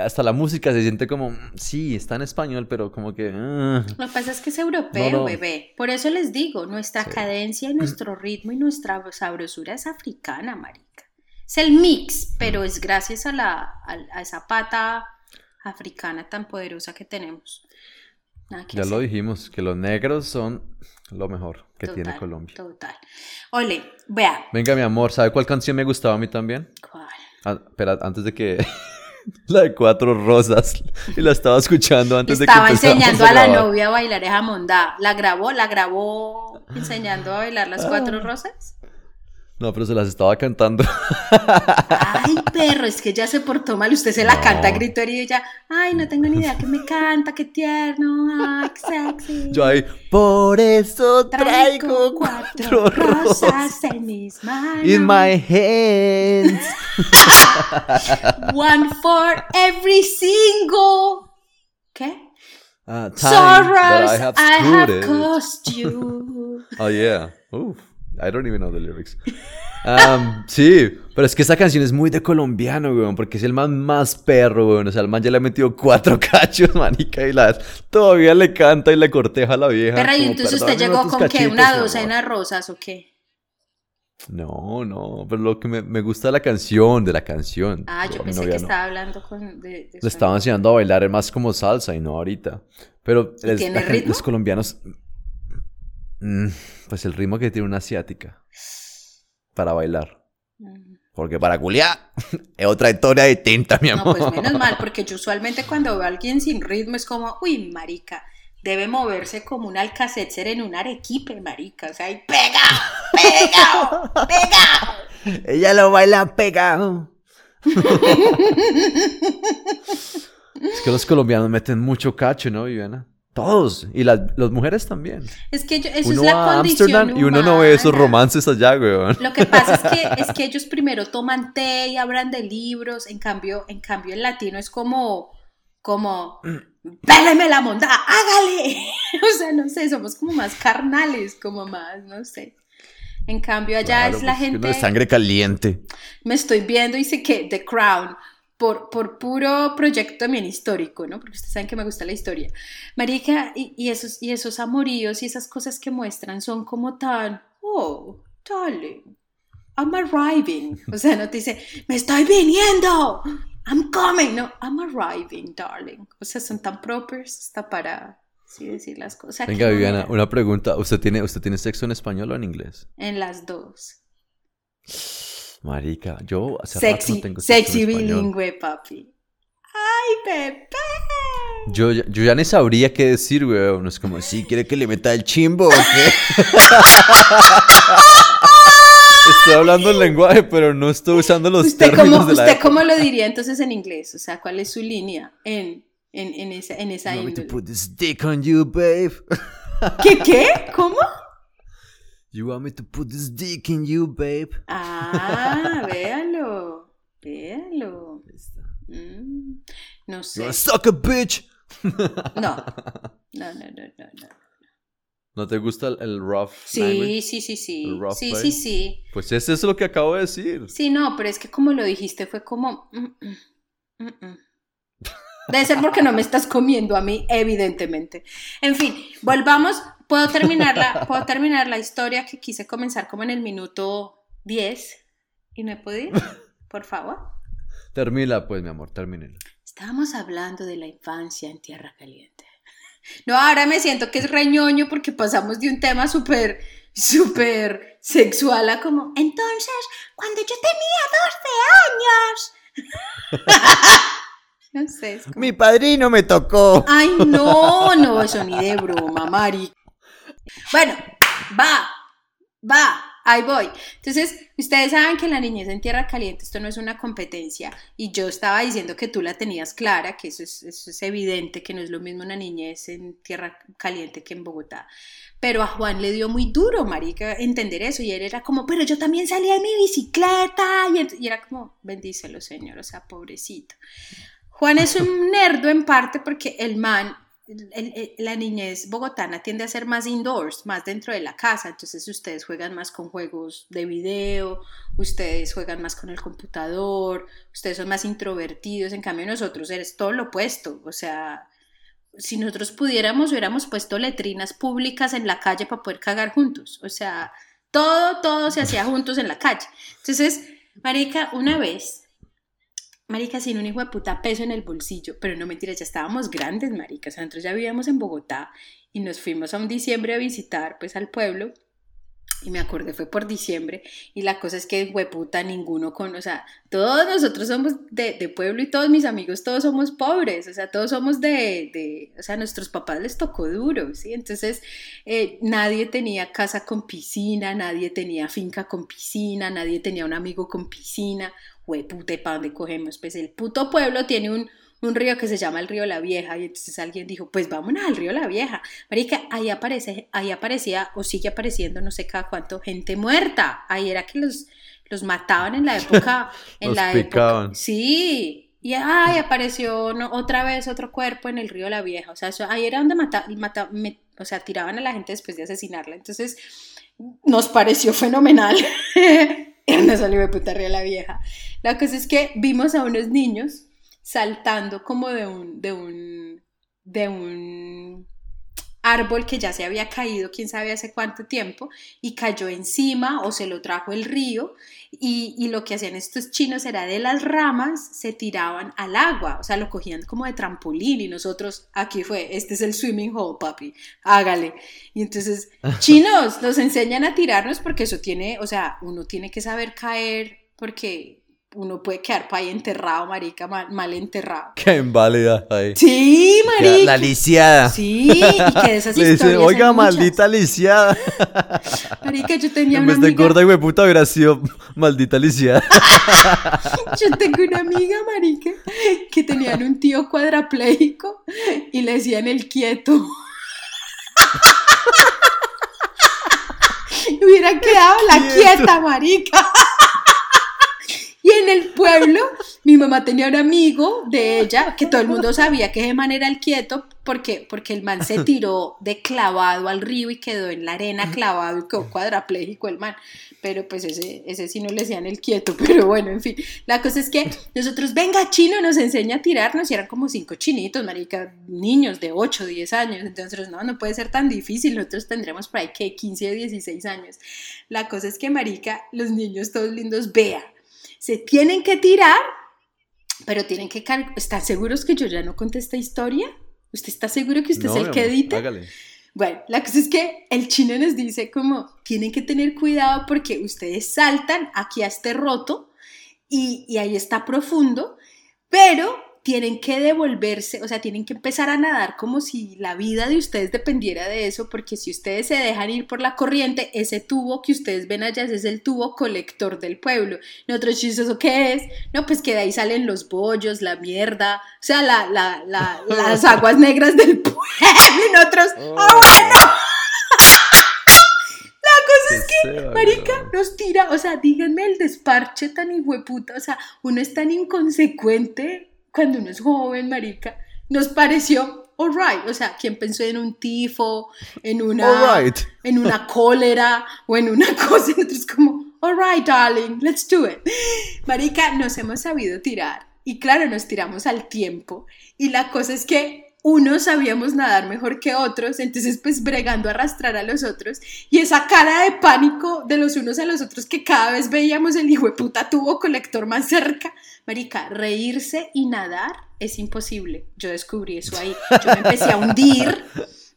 hasta la música se siente como, sí, está en español, pero como que... Ah. Lo que pasa es que es europeo, bebé. Por eso les digo, nuestra cadencia, [CLEARS THROAT] nuestro ritmo y nuestra sabrosura es africana, marica. Es el mix, pero es gracias a, la, a, esa pata africana tan poderosa que tenemos. Ya lo dijimos, que los negros son lo mejor que tiene Colombia. Total. Ole, vea. Venga, mi amor, ¿sabe cuál canción me gustaba a mí también? ¿Cuál? Ah, espera, antes de que... [LAUGHS] la de Cuatro Rosas. Y la estaba escuchando antes de que Estaba enseñando a, la novia a bailar esa mondá. ¿La grabó? ¿La grabó enseñando a bailar las Cuatro ah. Rosas? No, pero se las estaba cantando. Ay, perro, es que ya se portó mal. Usted se la canta a grito y ella, ay, no tengo ni idea que me canta, qué tierno, ay, qué sexy. Yo ahí, por eso traigo, cuatro, rosas en mis manos. In my hands. [LAUGHS] One for every single. ¿Qué? Uh, Sorrows I have, I have caused you. oh, yeah. Oof. I don't even know the lyrics. Um, sí, pero es que esa canción es muy de colombiano, weón, porque es el man más perro, weón. O sea, el man ya le ha metido cuatro [LAUGHS] cachos, manica, y las todavía le canta y le corteja a la vieja. Pero y entonces usted llegó con qué, una docena de rosas o qué? No, no, pero lo que me, me gusta la canción, de la canción. Ah, yo pensé que estaba hablando con... De, Le estaba enseñando a bailar, es más como salsa y no ahorita. Pero los colombianos... Mm, pues el ritmo que tiene una asiática para bailar. Mm. Porque para culiar [LAUGHS] es otra historia distinta, mi amor. No, pues menos mal, [LAUGHS] porque yo usualmente cuando veo a alguien sin ritmo es como, uy, marica, debe moverse como un alcacetzer en un arequipe, marica. O sea, y pega, pega, pega. Ella lo baila pegado. [LAUGHS] es que los colombianos meten mucho cacho, ¿no, Viviana? Todos. Y las, mujeres también. Es que eso es la condición y uno no ve esos romances allá, weón. Lo que pasa es que, [LAUGHS] es que ellos primero toman té y hablan de libros. En cambio, en cambio, el latino es como, como, péleme la monda, hágale. [LAUGHS] o sea, no sé, somos como más carnales, como más, no sé. En cambio, allá es la pues, gente. de sangre caliente. Me estoy viendo y sé que The Crown, por, por puro proyecto también histórico, ¿no? Porque ustedes saben que me gusta la historia. Marica, y, esos, y esos amoríos y esas cosas que muestran son como tan. Oh, darling, I'm arriving. O sea, no te dice, me estoy viniendo. I'm coming. No, I'm arriving, darling. O sea, son tan propers hasta para sí decir las cosas. Venga, Viviana, una pregunta. ¿Usted tiene, ¿Usted tiene sexo en español o en inglés? En las dos. Marica, yo hace sexy, no tengo Sexy bilingüe, papi. ¡Ay, Pepe! Yo, yo ya ni sabría qué decir, weón. Es como, ¿sí quiere que le meta el chimbo o qué? [LAUGHS] Estoy hablando el lenguaje, pero no estoy usando los ¿Usted términos cómo, ¿Usted cómo lo diría entonces en inglés? O sea, ¿cuál es su línea en, en, en esa, en esa índole? put this dick on you, babe. ¿Qué, qué? ¿Cómo? You want me to put this dick in you, babe. Ah, [LAUGHS] véalo. Véalo. Mm, no sé. You suck a bitch. No. [LAUGHS] No, no, no, no, no. ¿No te gusta el, rough Sí, sí, sí, sí. Sí, sí, sí. Pues eso es lo que acabo de decir. Sí, no, pero es que como lo dijiste fue como... Mm, mm, Debe ser porque no me estás comiendo a mí, evidentemente. En fin, volvamos. Puedo terminar la, puedo terminar la historia que quise comenzar como en el minuto 10 y no he podido. Por favor. Termina, pues, mi amor, termínela. Estábamos hablando de la infancia en Tierra Caliente. No, ahora me siento que es reñoño porque pasamos de un tema súper, súper sexual a como, entonces, cuando yo tenía 12 años. [LAUGHS] no sé. Mi padrino me tocó. Ay, no, no, eso ni de broma, Mari. Bueno, va, va, ahí voy. Entonces, ustedes saben que la niñez en tierra caliente, esto no es una competencia, y yo estaba diciendo que tú la tenías clara, que eso es, eso es evidente, que no es lo mismo una niñez en tierra caliente que en Bogotá. Pero a Juan le dio muy duro, marica, entender eso, y él era como, pero yo también salía en mi bicicleta, y, y era como, bendícelo, señor, o sea, pobrecito. Juan es un nerdo en parte porque el man la niñez bogotana tiende a ser más indoors, más dentro de la casa, entonces ustedes juegan más con juegos de video, ustedes juegan más con el computador, ustedes son más introvertidos, en cambio nosotros eres todo lo opuesto, o sea, si nosotros pudiéramos hubiéramos puesto letrinas públicas en la calle para poder cagar juntos, o sea, todo, todo se hacía juntos en la calle. Entonces, Marica, una vez marica, sin un hijo de puta peso en el bolsillo, pero no mentiras, ya estábamos grandes, marica, o nosotros ya vivíamos en Bogotá y nos fuimos a un diciembre a visitar, pues, al pueblo, y me acordé, fue por diciembre, y la cosa es que, puta, ninguno con, o sea, todos nosotros somos de, de, pueblo y todos mis amigos, todos somos pobres, o sea, todos somos de, de o sea, nuestros papás les tocó duro, ¿sí? Entonces, eh, nadie tenía casa con piscina, nadie tenía finca con piscina, nadie tenía un amigo con piscina, puta, ¿y para dónde cogemos? Pues el puto pueblo tiene un, un río que se llama el río La Vieja y entonces alguien dijo, pues vámonos al río La Vieja. Marica, ahí aparece, ahí aparecía o sigue apareciendo no sé cada cuánto gente muerta. Ahí era que los, los mataban en la época, [LAUGHS] en la época. Sí. Y ahí apareció otra vez otro cuerpo en el río La Vieja. O sea, ahí era donde mataban, mata, o sea, tiraban a la gente después de asesinarla. Entonces, nos pareció fenomenal. [LAUGHS] no salió de puta río La Vieja. La cosa es que vimos a unos niños saltando como de un, de un, de un árbol que ya se había caído, quién sabe hace cuánto tiempo, y cayó encima o se lo trajo el río, y, lo que hacían estos chinos era de las ramas se tiraban al agua, o sea, lo cogían como de trampolín y nosotros, aquí fue, este es el swimming hole, papi, hágale. Y entonces, [LAUGHS] chinos, nos enseñan a tirarnos porque eso tiene, o sea, uno tiene que saber caer porque uno puede quedar para ahí enterrado, marica, mal, enterrado. [LAUGHS] Qué inválida ahí. Sí, marica. La lisiada. Sí, y que esas [LAUGHS] Le dice, oiga, maldita lisiada. [LAUGHS] Marica, yo tenía en una vez de gorda y puta hubiera sido maldita lisiada. yo tengo una amiga, marica, que tenían un tío cuadrapléjico y le decían el quieto. hubiera quedado la quieta, marica. Y en el pueblo, mi mamá tenía un amigo de ella, que todo el mundo sabía que ese man era el quieto, porque, porque el man se [LAUGHS] tiró de clavado al río y quedó en la arena clavado y quedó cuadrapléjico el man. Pero pues ese, ese sí no le decían el quieto, pero bueno, en fin, la cosa es que nosotros, venga, chino, nos enseña a tirarnos y eran como cinco chinitos, marica, niños de 8, 10 años, entonces no, no puede ser tan difícil, nosotros tendremos por ahí que 15 o 16 años. La cosa es que, marica, los niños todos lindos, vea, se tienen que tirar, pero tienen que, ¿están seguros que yo ya no conté esta historia? ¿Usted está seguro que usted es el que edita? Hágale. Bueno, la cosa es que el chino nos dice como, tienen que tener cuidado porque ustedes saltan aquí a este roto y, y ahí está profundo, pero tienen que devolverse, o sea, tienen que empezar a nadar como si la vida de ustedes dependiera de eso, porque si ustedes se dejan ir por la corriente, ese tubo que ustedes ven allá es el tubo colector del pueblo. ¿Y otro chistoso qué es? No, pues que de ahí salen los bollos, la mierda, o sea, la, la, la, las [LAUGHS] aguas negras del [LAUGHS] pueblo. Y nosotros, ¡ah, oh. bueno! [LAUGHS] La cosa es que, marica, nos tira, o sea, díganme el desparche tan hijueputa, o sea, uno es tan inconsecuente cuando uno es joven, marica, nos pareció alright. O sea, ¿quién pensó en un tifo, en una, en una [LAUGHS] cólera o en una cosa? [LAUGHS] Nosotros como, alright, darling, let's do it. Marica, nos hemos sabido tirar. Y claro, nos tiramos al tiempo. Y la cosa es que unos sabíamos nadar mejor que otros, entonces pues bregando a arrastrar a los otros y esa cara de pánico de los unos a los otros que cada vez veíamos el hijo de puta tubo colector más cerca, marica, reírse y nadar es imposible. Yo descubrí eso ahí. Yo me empecé a hundir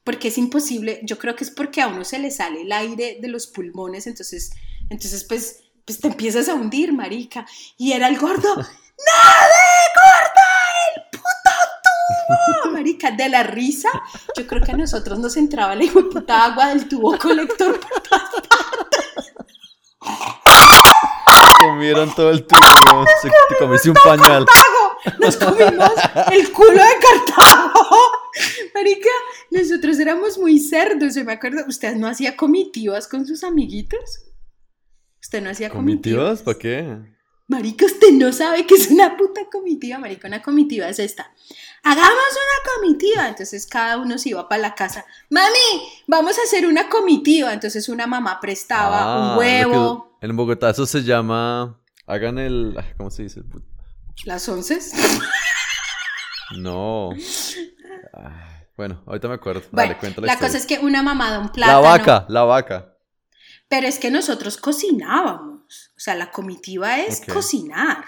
porque es imposible. Yo creo que es porque a uno se le sale el aire de los pulmones, entonces, entonces pues, pues te empiezas a hundir, marica. Y era el gordo, [LAUGHS] ¡Nade, gorda! ¡El puto tubo! Marica, de la risa, yo creo que a nosotros nos entraba la puta agua del tubo colector por todas partes comieron todo el tubo. [LAUGHS] Se te comiste un pañal. Nos comimos el culo de Cartago. [LAUGHS] Marica, nosotros éramos muy cerdos. Yo me acuerdo, ¿usted no hacía comitivas con sus amiguitos? ¿Usted no hacía comitivas? ¿Comitivas? ¿Para qué? Marica, usted no sabe que es una puta comitiva, marica. Una comitiva es esta. Hagamos una comitiva. Entonces cada uno se iba para la casa. Mami, vamos a hacer una comitiva. Entonces una mamá prestaba un ah, huevo. En Bogotá eso se llama. Hagan el. ¿Cómo se dice? ¿Las once? No. bueno, ahorita me acuerdo. Dale, la, la cosa es que una mamá da un plátano. La vaca, la vaca. Pero es que nosotros cocinábamos. O sea, la comitiva es cocinar.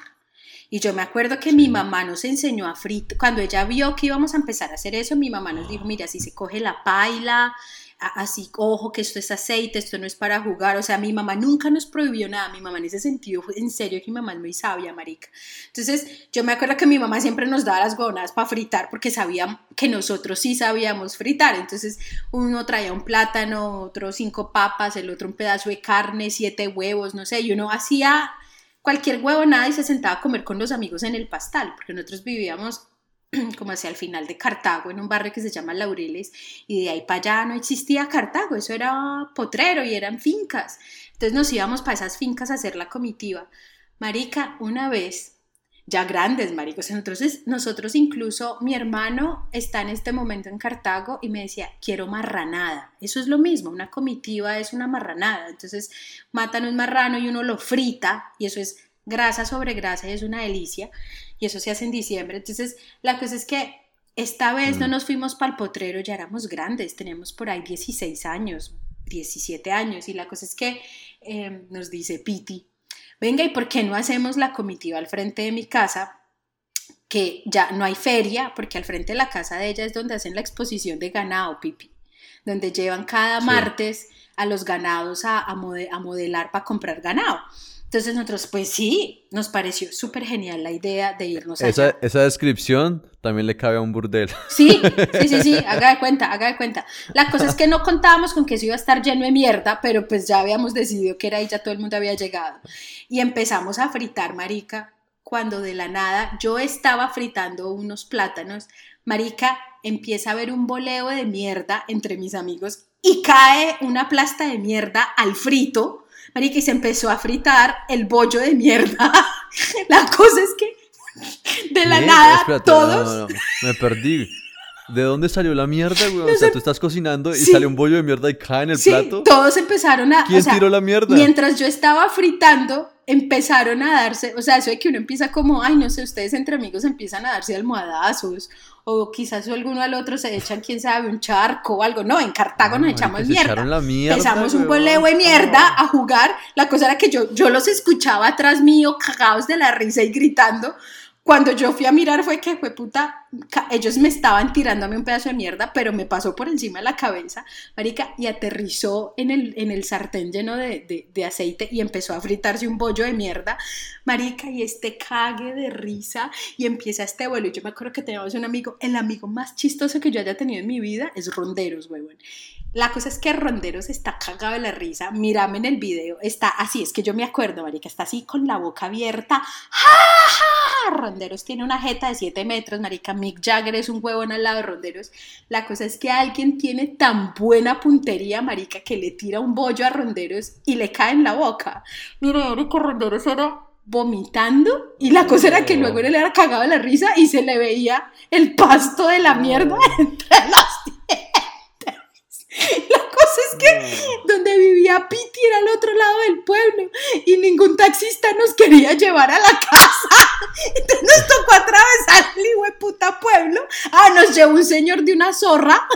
Y yo me acuerdo que mi mamá nos enseñó a fritar. Cuando ella vio que íbamos a empezar a hacer eso, mi mamá nos dijo: Mira, si se coge la paila, así, ojo, que esto es aceite, esto no es para jugar. O sea, mi mamá nunca nos prohibió nada. Mi mamá en ese sentido, en serio, que mi mamá es muy sabia, marica. Entonces, yo me acuerdo que mi mamá siempre nos daba las gonas para fritar porque sabía que nosotros sí sabíamos fritar. Entonces, uno traía un plátano, otro cinco papas, el otro un pedazo de carne, siete huevos, no sé, y uno hacía cualquier huevo, nada, y se sentaba a comer con los amigos en el pastal, porque nosotros vivíamos [CLEARS THROAT] como hacia el final de Cartago, en un barrio que se llama Laureles, y de ahí para allá no existía Cartago, eso era potrero y eran fincas. Entonces nos íbamos para esas fincas a hacer la comitiva. Marica, una vez, ya grandes, maricos, nosotros, nosotros incluso, mi hermano está en este momento en Cartago y me decía, quiero marranada. Eso es lo mismo, una comitiva es una marranada. Entonces matan un marrano y uno lo frita y eso es grasa sobre grasa y es una delicia y eso se hace en diciembre. Entonces, la cosa es que esta vez no mm. nos fuimos para el potrero, ya éramos grandes, teníamos por ahí 16 años, 17 años, y la cosa es que em, nos dice Piti, venga, ¿y por qué no hacemos la comitiva al frente de mi casa? Que ya no hay feria, porque al frente de la casa de ella es donde hacen la exposición de ganado, Pipi, donde llevan cada martes a los ganados a, a modelar para comprar ganado. Entonces nosotros, pues sí, nos pareció súper genial la idea de irnos esa, allá. Esa descripción también le cabe a un burdel. Sí, [LAUGHS] sí, sí, sí, haga de cuenta, haga de cuenta. La cosa es que no contábamos con que eso iba a estar lleno de mierda, pero pues ya habíamos decidido que era ahí, ya todo el mundo había llegado. Y empezamos a fritar, marica, cuando de la nada yo estaba fritando unos plátanos, marica, empieza a haber un boleo de mierda entre mis amigos y cae una plasta de mierda al frito marica, y se empezó a fritar el bollo de mierda. [LAUGHS] la cosa es que de la nada todos... me perdí. ¿De dónde salió la mierda, güey? o sea, tú estás cocinando y sale un bollo de mierda y cae en el sí, plato. Todos empezaron a. ¿Quién tiró la mierda? Mientras yo estaba fritando, empezaron a darse. O sea, eso de que uno empieza como, ay, no sé, ustedes entre amigos empiezan a darse almohadazos. O quizás alguno al otro se echan, quién sabe, un charco o algo. No, en Cartago nos echamos mierda. La mierda. Empezamos un boleo de mierda a jugar. La cosa era que yo, yo los escuchaba atrás mío, cagados de la risa y gritando cuando yo fui a mirar fue que, fue puta, ellos me estaban tirándome un pedazo de mierda, pero me pasó por encima de la cabeza, marica, y aterrizó en el, en el sartén lleno de, de, aceite y empezó a fritarse un bollo de mierda, marica, y este cague de risa, y empieza este vuelo, y yo me acuerdo que teníamos un amigo, el amigo más chistoso que yo haya tenido en mi vida es Ronderos, huevón. La cosa es que Ronderos está cagado de la risa. Mírame en el video. Está así, es que yo me acuerdo, marica. Está así con la boca abierta. ¡Ja, Ronderos tiene una jeta de 7 metros, marica. Mick Jagger es un huevón al lado de Ronderos. La cosa es que alguien tiene tan buena puntería, marica, que le tira un bollo a Ronderos y le cae en la boca. Mira, Eric Ronderos era vomitando y la cosa era que luego él era cagado de la risa y se le veía el pasto de la mierda [LAUGHS] entre las La cosa es que donde vivía Piti era al otro lado del pueblo y ningún taxista nos quería llevar a la casa. [LAUGHS] Entonces nos tocó atravesar el puta pueblo. Ah, nos llevó un señor de una zorra.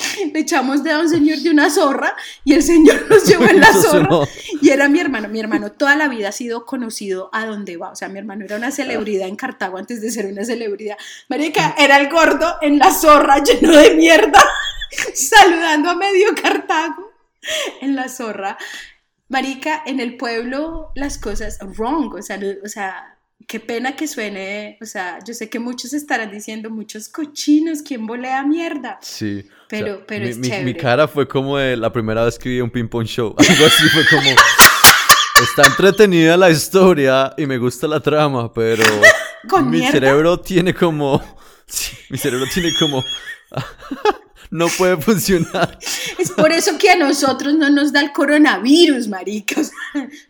[LAUGHS] Le echamos de a un señor de una zorra y el señor [LAUGHS] nos llevó en la zorra. Y era mi hermano. Mi hermano toda la vida ha sido conocido a donde va. O sea, mi hermano era una celebridad en Cartago antes de ser una celebridad. Marica, era el gordo en la zorra lleno de mierda. [LAUGHS] saludando a medio Cartago en la zorra. Marica, en el pueblo las cosas wrong, o sea, o sea, qué pena que suene, o sea, yo sé que muchos estarán diciendo muchos cochinos, ¿quién volea mierda? Sí. Pero, pero mi, es chévere. Mi, cara fue como de la primera vez que vi un ping pong show, [LAUGHS] algo así fue como... Está entretenida la historia y me gusta la trama, pero [LAUGHS] mi cerebro tiene como... mi cerebro tiene como no puede funcionar. Es por eso que a nosotros no nos da el coronavirus, maricos.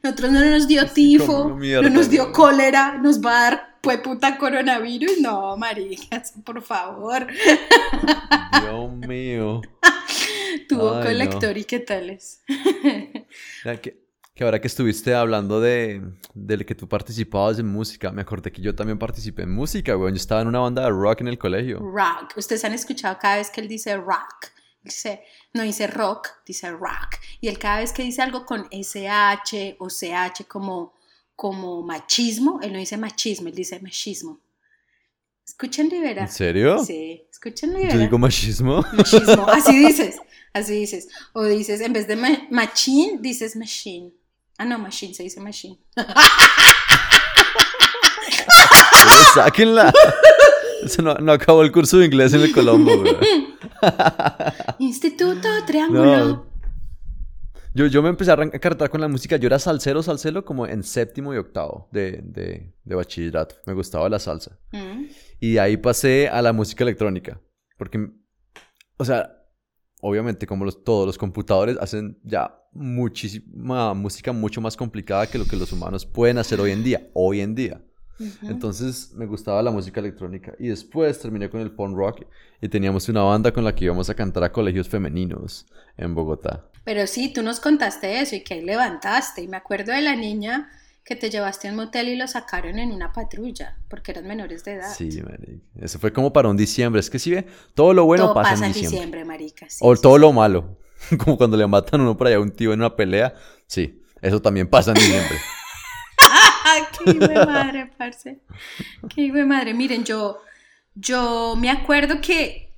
nosotros no nos dio tifo, no nos dio cólera, nos va a dar pues puta coronavirus. No, maricas, por favor. Dios mío. [LAUGHS] Tuvo colector y qué tales [LAUGHS] que ahora que estuviste hablando de, que tú participabas en música, me acordé que yo también participé en música, güey. Yo estaba en una banda de rock en el colegio. Rock. Ustedes han escuchado cada vez que él dice rock. Dice, no dice rock, dice rock. Y él cada vez que dice algo con SH o CH como, como machismo, él no dice machismo, él dice machismo. Escuchen Rivera. ¿En serio? Sí, escuchen Rivera. ¿Yo digo machismo? Machismo, así [LAUGHS] dices, así dices. O dices, en vez de machine, dices machine. Ah, no, machine, se dice machine. Sáquenla. no, no, acabó el curso de inglés en el Colombo, [LAUGHS] Instituto Triángulo. Yo, yo me empecé a cartar con la música. Yo era salsero, salsero como en séptimo y octavo de, de, de bachillerato. Me gustaba la salsa. Mm. Y ahí pasé a la música electrónica. Porque, o sea, obviamente como los, todos los computadores hacen ya muchísima música mucho más complicada que lo que los humanos pueden hacer hoy en día, hoy en día. Entonces me gustaba la música electrónica y después terminé con el punk rock y teníamos una banda con la que íbamos a cantar a colegios femeninos en Bogotá. Pero sí, tú nos contaste eso y que ahí levantaste y me acuerdo de la niña que te llevaste a un motel y lo sacaron en una patrulla porque eran menores de edad. Sí, marica. Eso fue como para un diciembre. Es que si ve, todo lo bueno pasa, en diciembre. diciembre marica. o todo lo malo. [LAUGHS] como cuando le matan a uno por allá a un tío en una pelea. Sí, eso también pasa en diciembre. [LAUGHS] [LAUGHS] ¡Qué hijo de madre, parce! ¡Qué hijo de madre! Miren, yo, yo me acuerdo que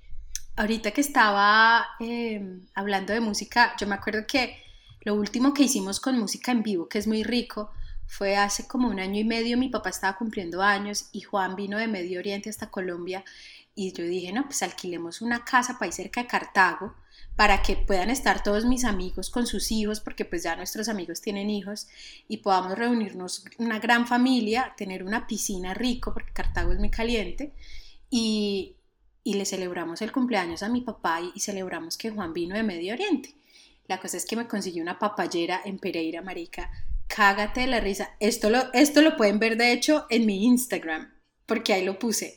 ahorita que estaba em, hablando de música, yo me acuerdo que lo último que hicimos con música en vivo, que es muy rico, fue hace como un año y medio, mi papá estaba cumpliendo años y Juan vino de Medio Oriente hasta Colombia y yo dije, no, pues alquilemos una casa para ir cerca de Cartago para que puedan estar todos mis amigos con sus hijos, porque pues ya nuestros amigos tienen hijos y podamos reunirnos una gran familia, tener una piscina rico, porque Cartago es muy caliente, y, y le celebramos el cumpleaños a mi papá y, y celebramos que Juan vino de Medio Oriente. La cosa es que me conseguí una papayera en Pereira, marica. Cágate de la risa. Esto lo, esto lo pueden ver, de hecho, en mi Instagram, porque ahí lo puse.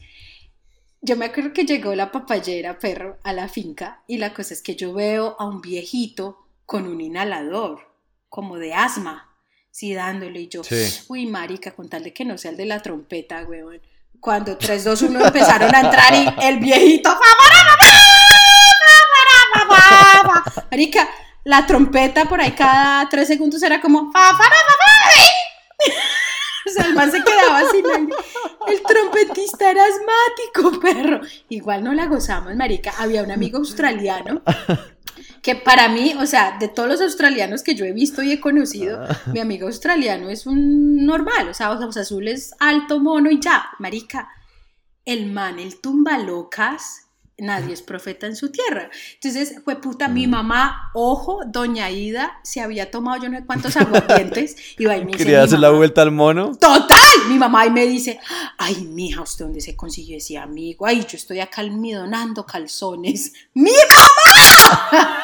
Yo me acuerdo que llegó la papayera, perro, a la finca y la cosa es que yo veo a un viejito con un inhalador, como de asma, sí, dándole y yo, uy, marica, con tal de que no sea el de la trompeta, weón. Cuando 3, 2, 1 empezaron a entrar y el viejito, marica, la trompeta por ahí cada tres segundos era como, [LAUGHS] o sea, el man se quedaba así. El trompetista era asmático, [LAUGHS] perro. Igual no la gozamos, marica. Había un amigo australiano que para mí, o sea, de todos los australianos que yo he visto y he conocido, mi amigo australiano es un normal, o sea, ojos azules, alto, mono y ya, marica. El man, el tumba locas, nadie es profeta en su tierra. Entonces, fue puta, mi mamá, ojo, doña Ida, se había tomado yo no sé cuántos aguardientes [LAUGHS] y va y me dice, ¿Quería hacer la vuelta al mono? ¡Total! Mi mamá y me dice, ay, mija, ¿usted dónde se consiguió ese amigo? Ay, yo estoy acá almidonando calzones. [LAUGHS] ¡Mi mamá!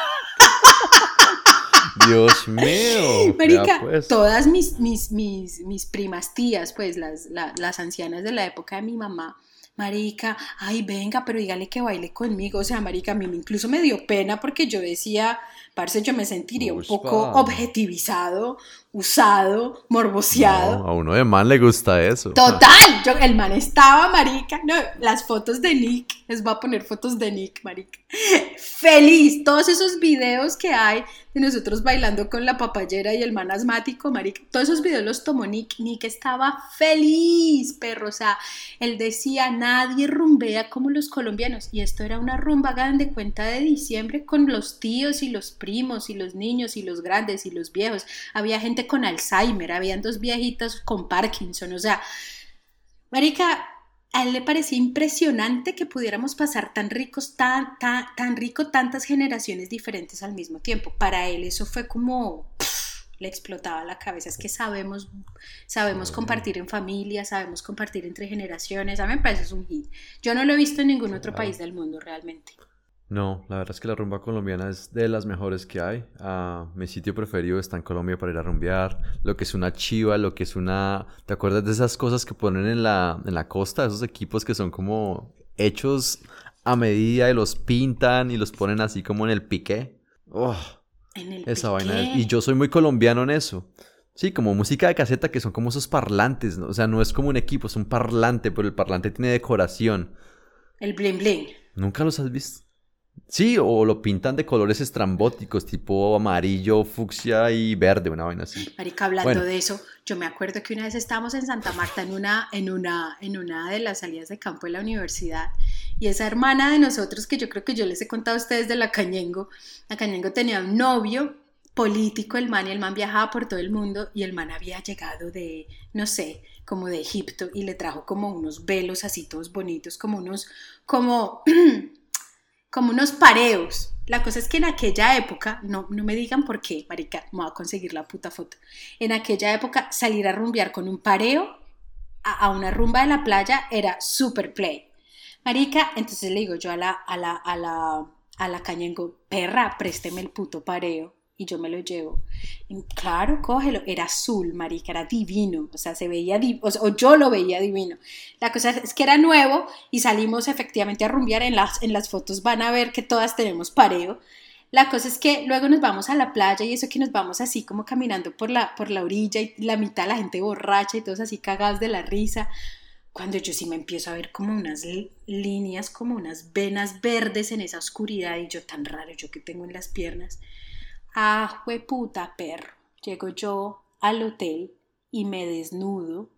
Dios mío. Marica, pues. todas mis, mis, mis, mis primas tías, pues las, las ancianas de la época de mi mamá, marica, ay, venga, pero dígale que baile conmigo. O sea, marica, a mí incluso me dio pena porque yo decía, parce, yo me sentiría un poco objetivizado, usado, morboseado. a uno de man le gusta eso. Total, yo, el man estaba, marica, no, las fotos de Nick, les voy a poner fotos de Nick, marica. [LAUGHS] Feliz, todos esos videos que hay de nosotros bailando con la papayera y el man asmático, marica, todos esos videos los tomó Nick, Nick estaba feliz, perro, o sea, él decía, nadie rumbea como los colombianos, y esto era una rumba, hagan de cuenta de diciembre con los tíos y los primos y los niños y los grandes y los viejos, había gente con Alzheimer, habían dos viejitas con Parkinson, o sea, Marica, a él le parecía impresionante que pudiéramos pasar tan ricos, tan, tan, tan rico tantas generaciones diferentes al mismo tiempo. Para él eso fue como le explotaba la cabeza. Es que sabemos, sabemos compartir en familia, sabemos compartir entre generaciones. A mí me parece es un hit. Yo no lo he visto en ningún otro país del mundo realmente. No, la verdad es que la rumba colombiana es de las mejores que hay. Ah, mi sitio preferido está en Colombia para ir a rumbear. Lo que es una chiva, lo que es una... ¿Te acuerdas de esas cosas que ponen en la, en la costa? Esos equipos que son como hechos a medida y los pintan y los ponen así como en el piqué. Oh, en el esa vaina. Y yo soy muy colombiano en eso. Sí, como música de caseta que son como esos parlantes, ¿no? O sea, no es como un equipo, es un parlante, pero el parlante tiene decoración. El bling bling. ¿Nunca los has visto? Sí, o lo pintan de colores estrambóticos, tipo amarillo, fucsia y verde, una vaina así. Marica, hablando de eso, yo me acuerdo que una vez estábamos en Santa Marta en una, en una, en una de las salidas de campo de la universidad y esa hermana de nosotros, que yo creo que yo les he contado a ustedes de la Cañengo, la Cañengo tenía un novio político, el man, y el man viajaba por todo el mundo y el man había llegado de, no sé, como de Egipto y le trajo como unos velos así todos bonitos, como unos, como... [CLEARS THROAT] como unos pareos. La cosa es que en aquella época, no, no me digan por qué, marica, me voy a conseguir la puta foto. En aquella época, salir a rumbear con un pareo a, una rumba de la playa era super play. Marica, entonces le digo yo a la, a la, a la, a la cañengo, perra, présteme el puto pareo y yo me lo llevo. claro, cógelo. Era azul, marica, era divino. O sea, se veía, o, yo lo veía divino. La cosa es que era nuevo y salimos efectivamente a rumbear. En las, en las fotos van a ver que todas tenemos pareo. La cosa es que luego nos vamos a la playa y eso que nos vamos así como caminando por la, por la orilla y la mitad la gente borracha y todos así cagados de la risa. Cuando yo sí me empiezo a ver como unas líneas, como unas venas verdes en esa oscuridad y yo tan raro, yo que tengo en las piernas. Ah, puta perro. Llego yo al hotel y me desnudo.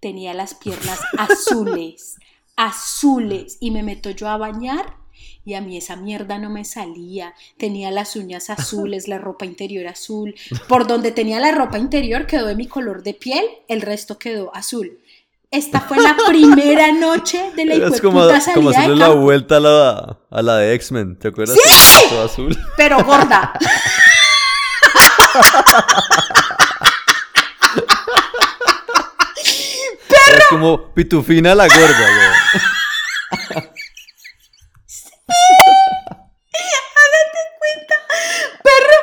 Tenía las piernas [LAUGHS] azules, azules. Y me meto yo a bañar y a mí esa mierda no me salía. Tenía las uñas [LAUGHS] azules, la ropa interior azul. Por donde tenía la ropa interior quedó de mi color de piel, el resto quedó azul. Esta fue la primera noche de la [LAUGHS] Es como, como hacerle la vuelta a la, a la de X-Men, ¿te acuerdas? ¡Sí! azul. Pero gorda. ¡Perro! Es como pitufina la gorda, güey. Sí. Hágate cuenta. Perro,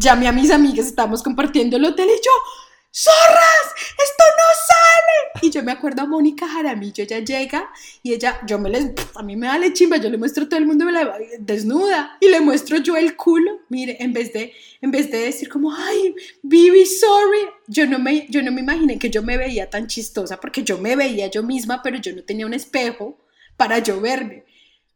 llamé a mis amigas, estábamos compartiendo el hotel y yo, ¡Zorras! ¡Esto no sale! Y yo me acuerdo a Mónica Jaramillo, ella llega y ella, yo me les, a mí me da chimba, yo le muestro a todo el mundo me la desnuda y le muestro yo el culo. Mire, en vez de, en vez de decir como, ay, Bibi, sorry, yo no, me, yo no me imaginé que yo me veía tan chistosa porque yo me veía yo misma, pero yo no tenía un espejo para yo verme.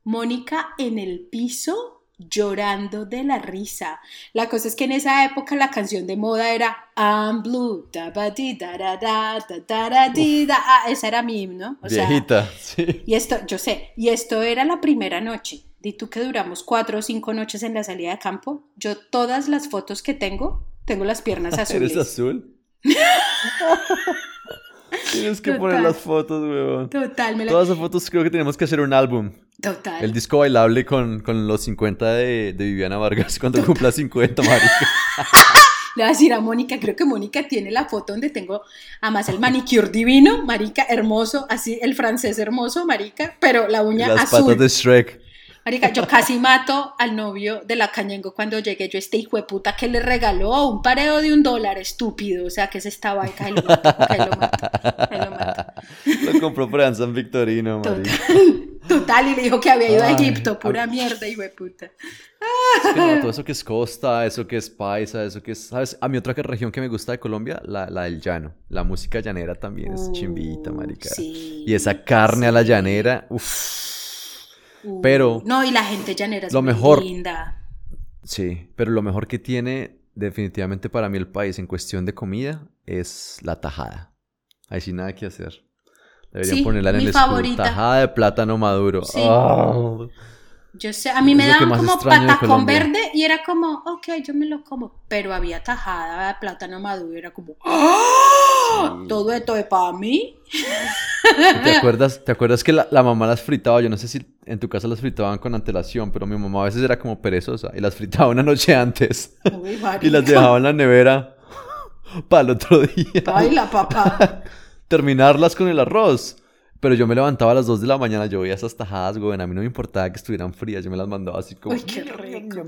Mónica en el piso llorando de la risa. La cosa es que en esa época la canción de moda era I'm blue, da ba di da da da da da di da. Ah, esa era mi himno. Viejita, sí. Y esto, yo sé, y esto era la primera noche. Di tú que duramos cuatro o cinco noches en la salida de campo. Yo todas las fotos que tengo, tengo las piernas [LAUGHS] azules. ¿Eres azul? [LAUGHS] Tienes que poner las fotos, weón. Total, me Todas las fotos creo que tenemos que hacer un álbum. Total. El disco bailable con, con los 50 de, de, Viviana Vargas cuando cumpla 50, marica. [LAUGHS] Le voy a decir a Mónica, creo que Mónica tiene la foto donde tengo, además el manicure divino, marica, hermoso, así el francés hermoso, marica, pero la uña las azul. Las patas de Shrek. Marica, yo casi mato al novio de la Cañengo cuando llegué yo, este hijo de puta que le regaló un pareo de un dólar, estúpido. O sea, que se estaba ahí, lo mato, lo mato, lo Lo compró por San Victorino, Total, total, y le dijo que había ido a Egipto, pura mierda, hijo de puta. todo eso que es costa, eso que es paisa, eso que es, ¿sabes? A mí otra región que me gusta de Colombia, la, la del llano. La música llanera también es chimbita, marica. Sí, y esa carne a la llanera, uff pero... No, y la gente llanera es lo mejor, linda. Sí, pero lo mejor que tiene definitivamente para mí el país en cuestión de comida es la tajada. Ahí sí nada que hacer. Deberían ponerla en el favorita. Tajada de plátano maduro. Sí. Ah. Yo sé, a mí me daban como patacón verde y era como, ok, yo me lo como. Pero había tajada de plátano maduro y era como, ¡Ah! Todo esto es para mí. [LAUGHS] ¿Te acuerdas, ¿Te acuerdas que la, mamá las fritaba? Yo no sé si en tu casa las fritaban con antelación, pero mi mamá a veces era como perezosa y las fritaba una noche antes. [LAUGHS] y las dejaba en la nevera [LAUGHS] para el otro día. Ay, la papá. Terminarlas con el arroz. Pero yo me levantaba a las 2 de la mañana, yo veía esas tajadas, güey. A mí no me importaba que estuvieran frías, yo me las mandaba así como. Uy, qué rico.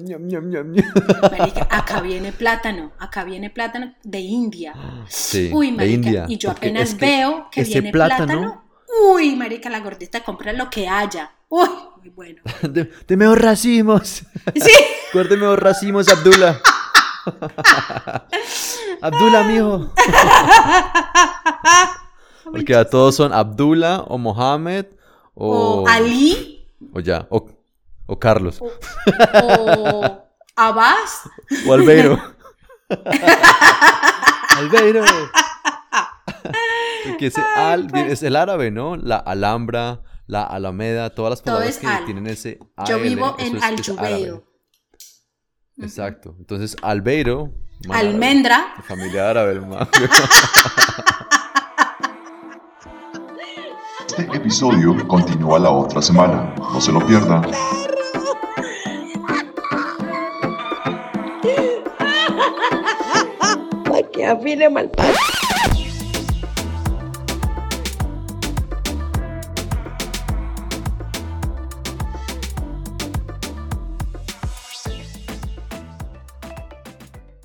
acá viene plátano, acá viene plátano de India. Sí, Uy, marica, de India. Y yo apenas veo que viene plátano, Uy, marica, la gordita compra lo que haya. Uy, muy bueno. [LAUGHS] de, de mejor racimos. Sí. [LAUGHS] Guarde mejor racimos, Abdullah. [LAUGHS] Abdullah, mijo. Porque a todos son Abdullah o Mohamed o... o Ali. O ya, o, o Carlos. O, o [LAUGHS] Abbas. O Albeiro. [LAUGHS] Albeiro. Porque ese al pues. es el árabe, ¿no? La Alhambra, la Alameda, todas las palabras que tienen ese Yo vivo en Al Exacto. Entonces, Albeiro. Almendra. familia árabe, hermano. [LAUGHS] Este episodio continúa la otra semana. No se lo pierda. [LAUGHS] Que afine mal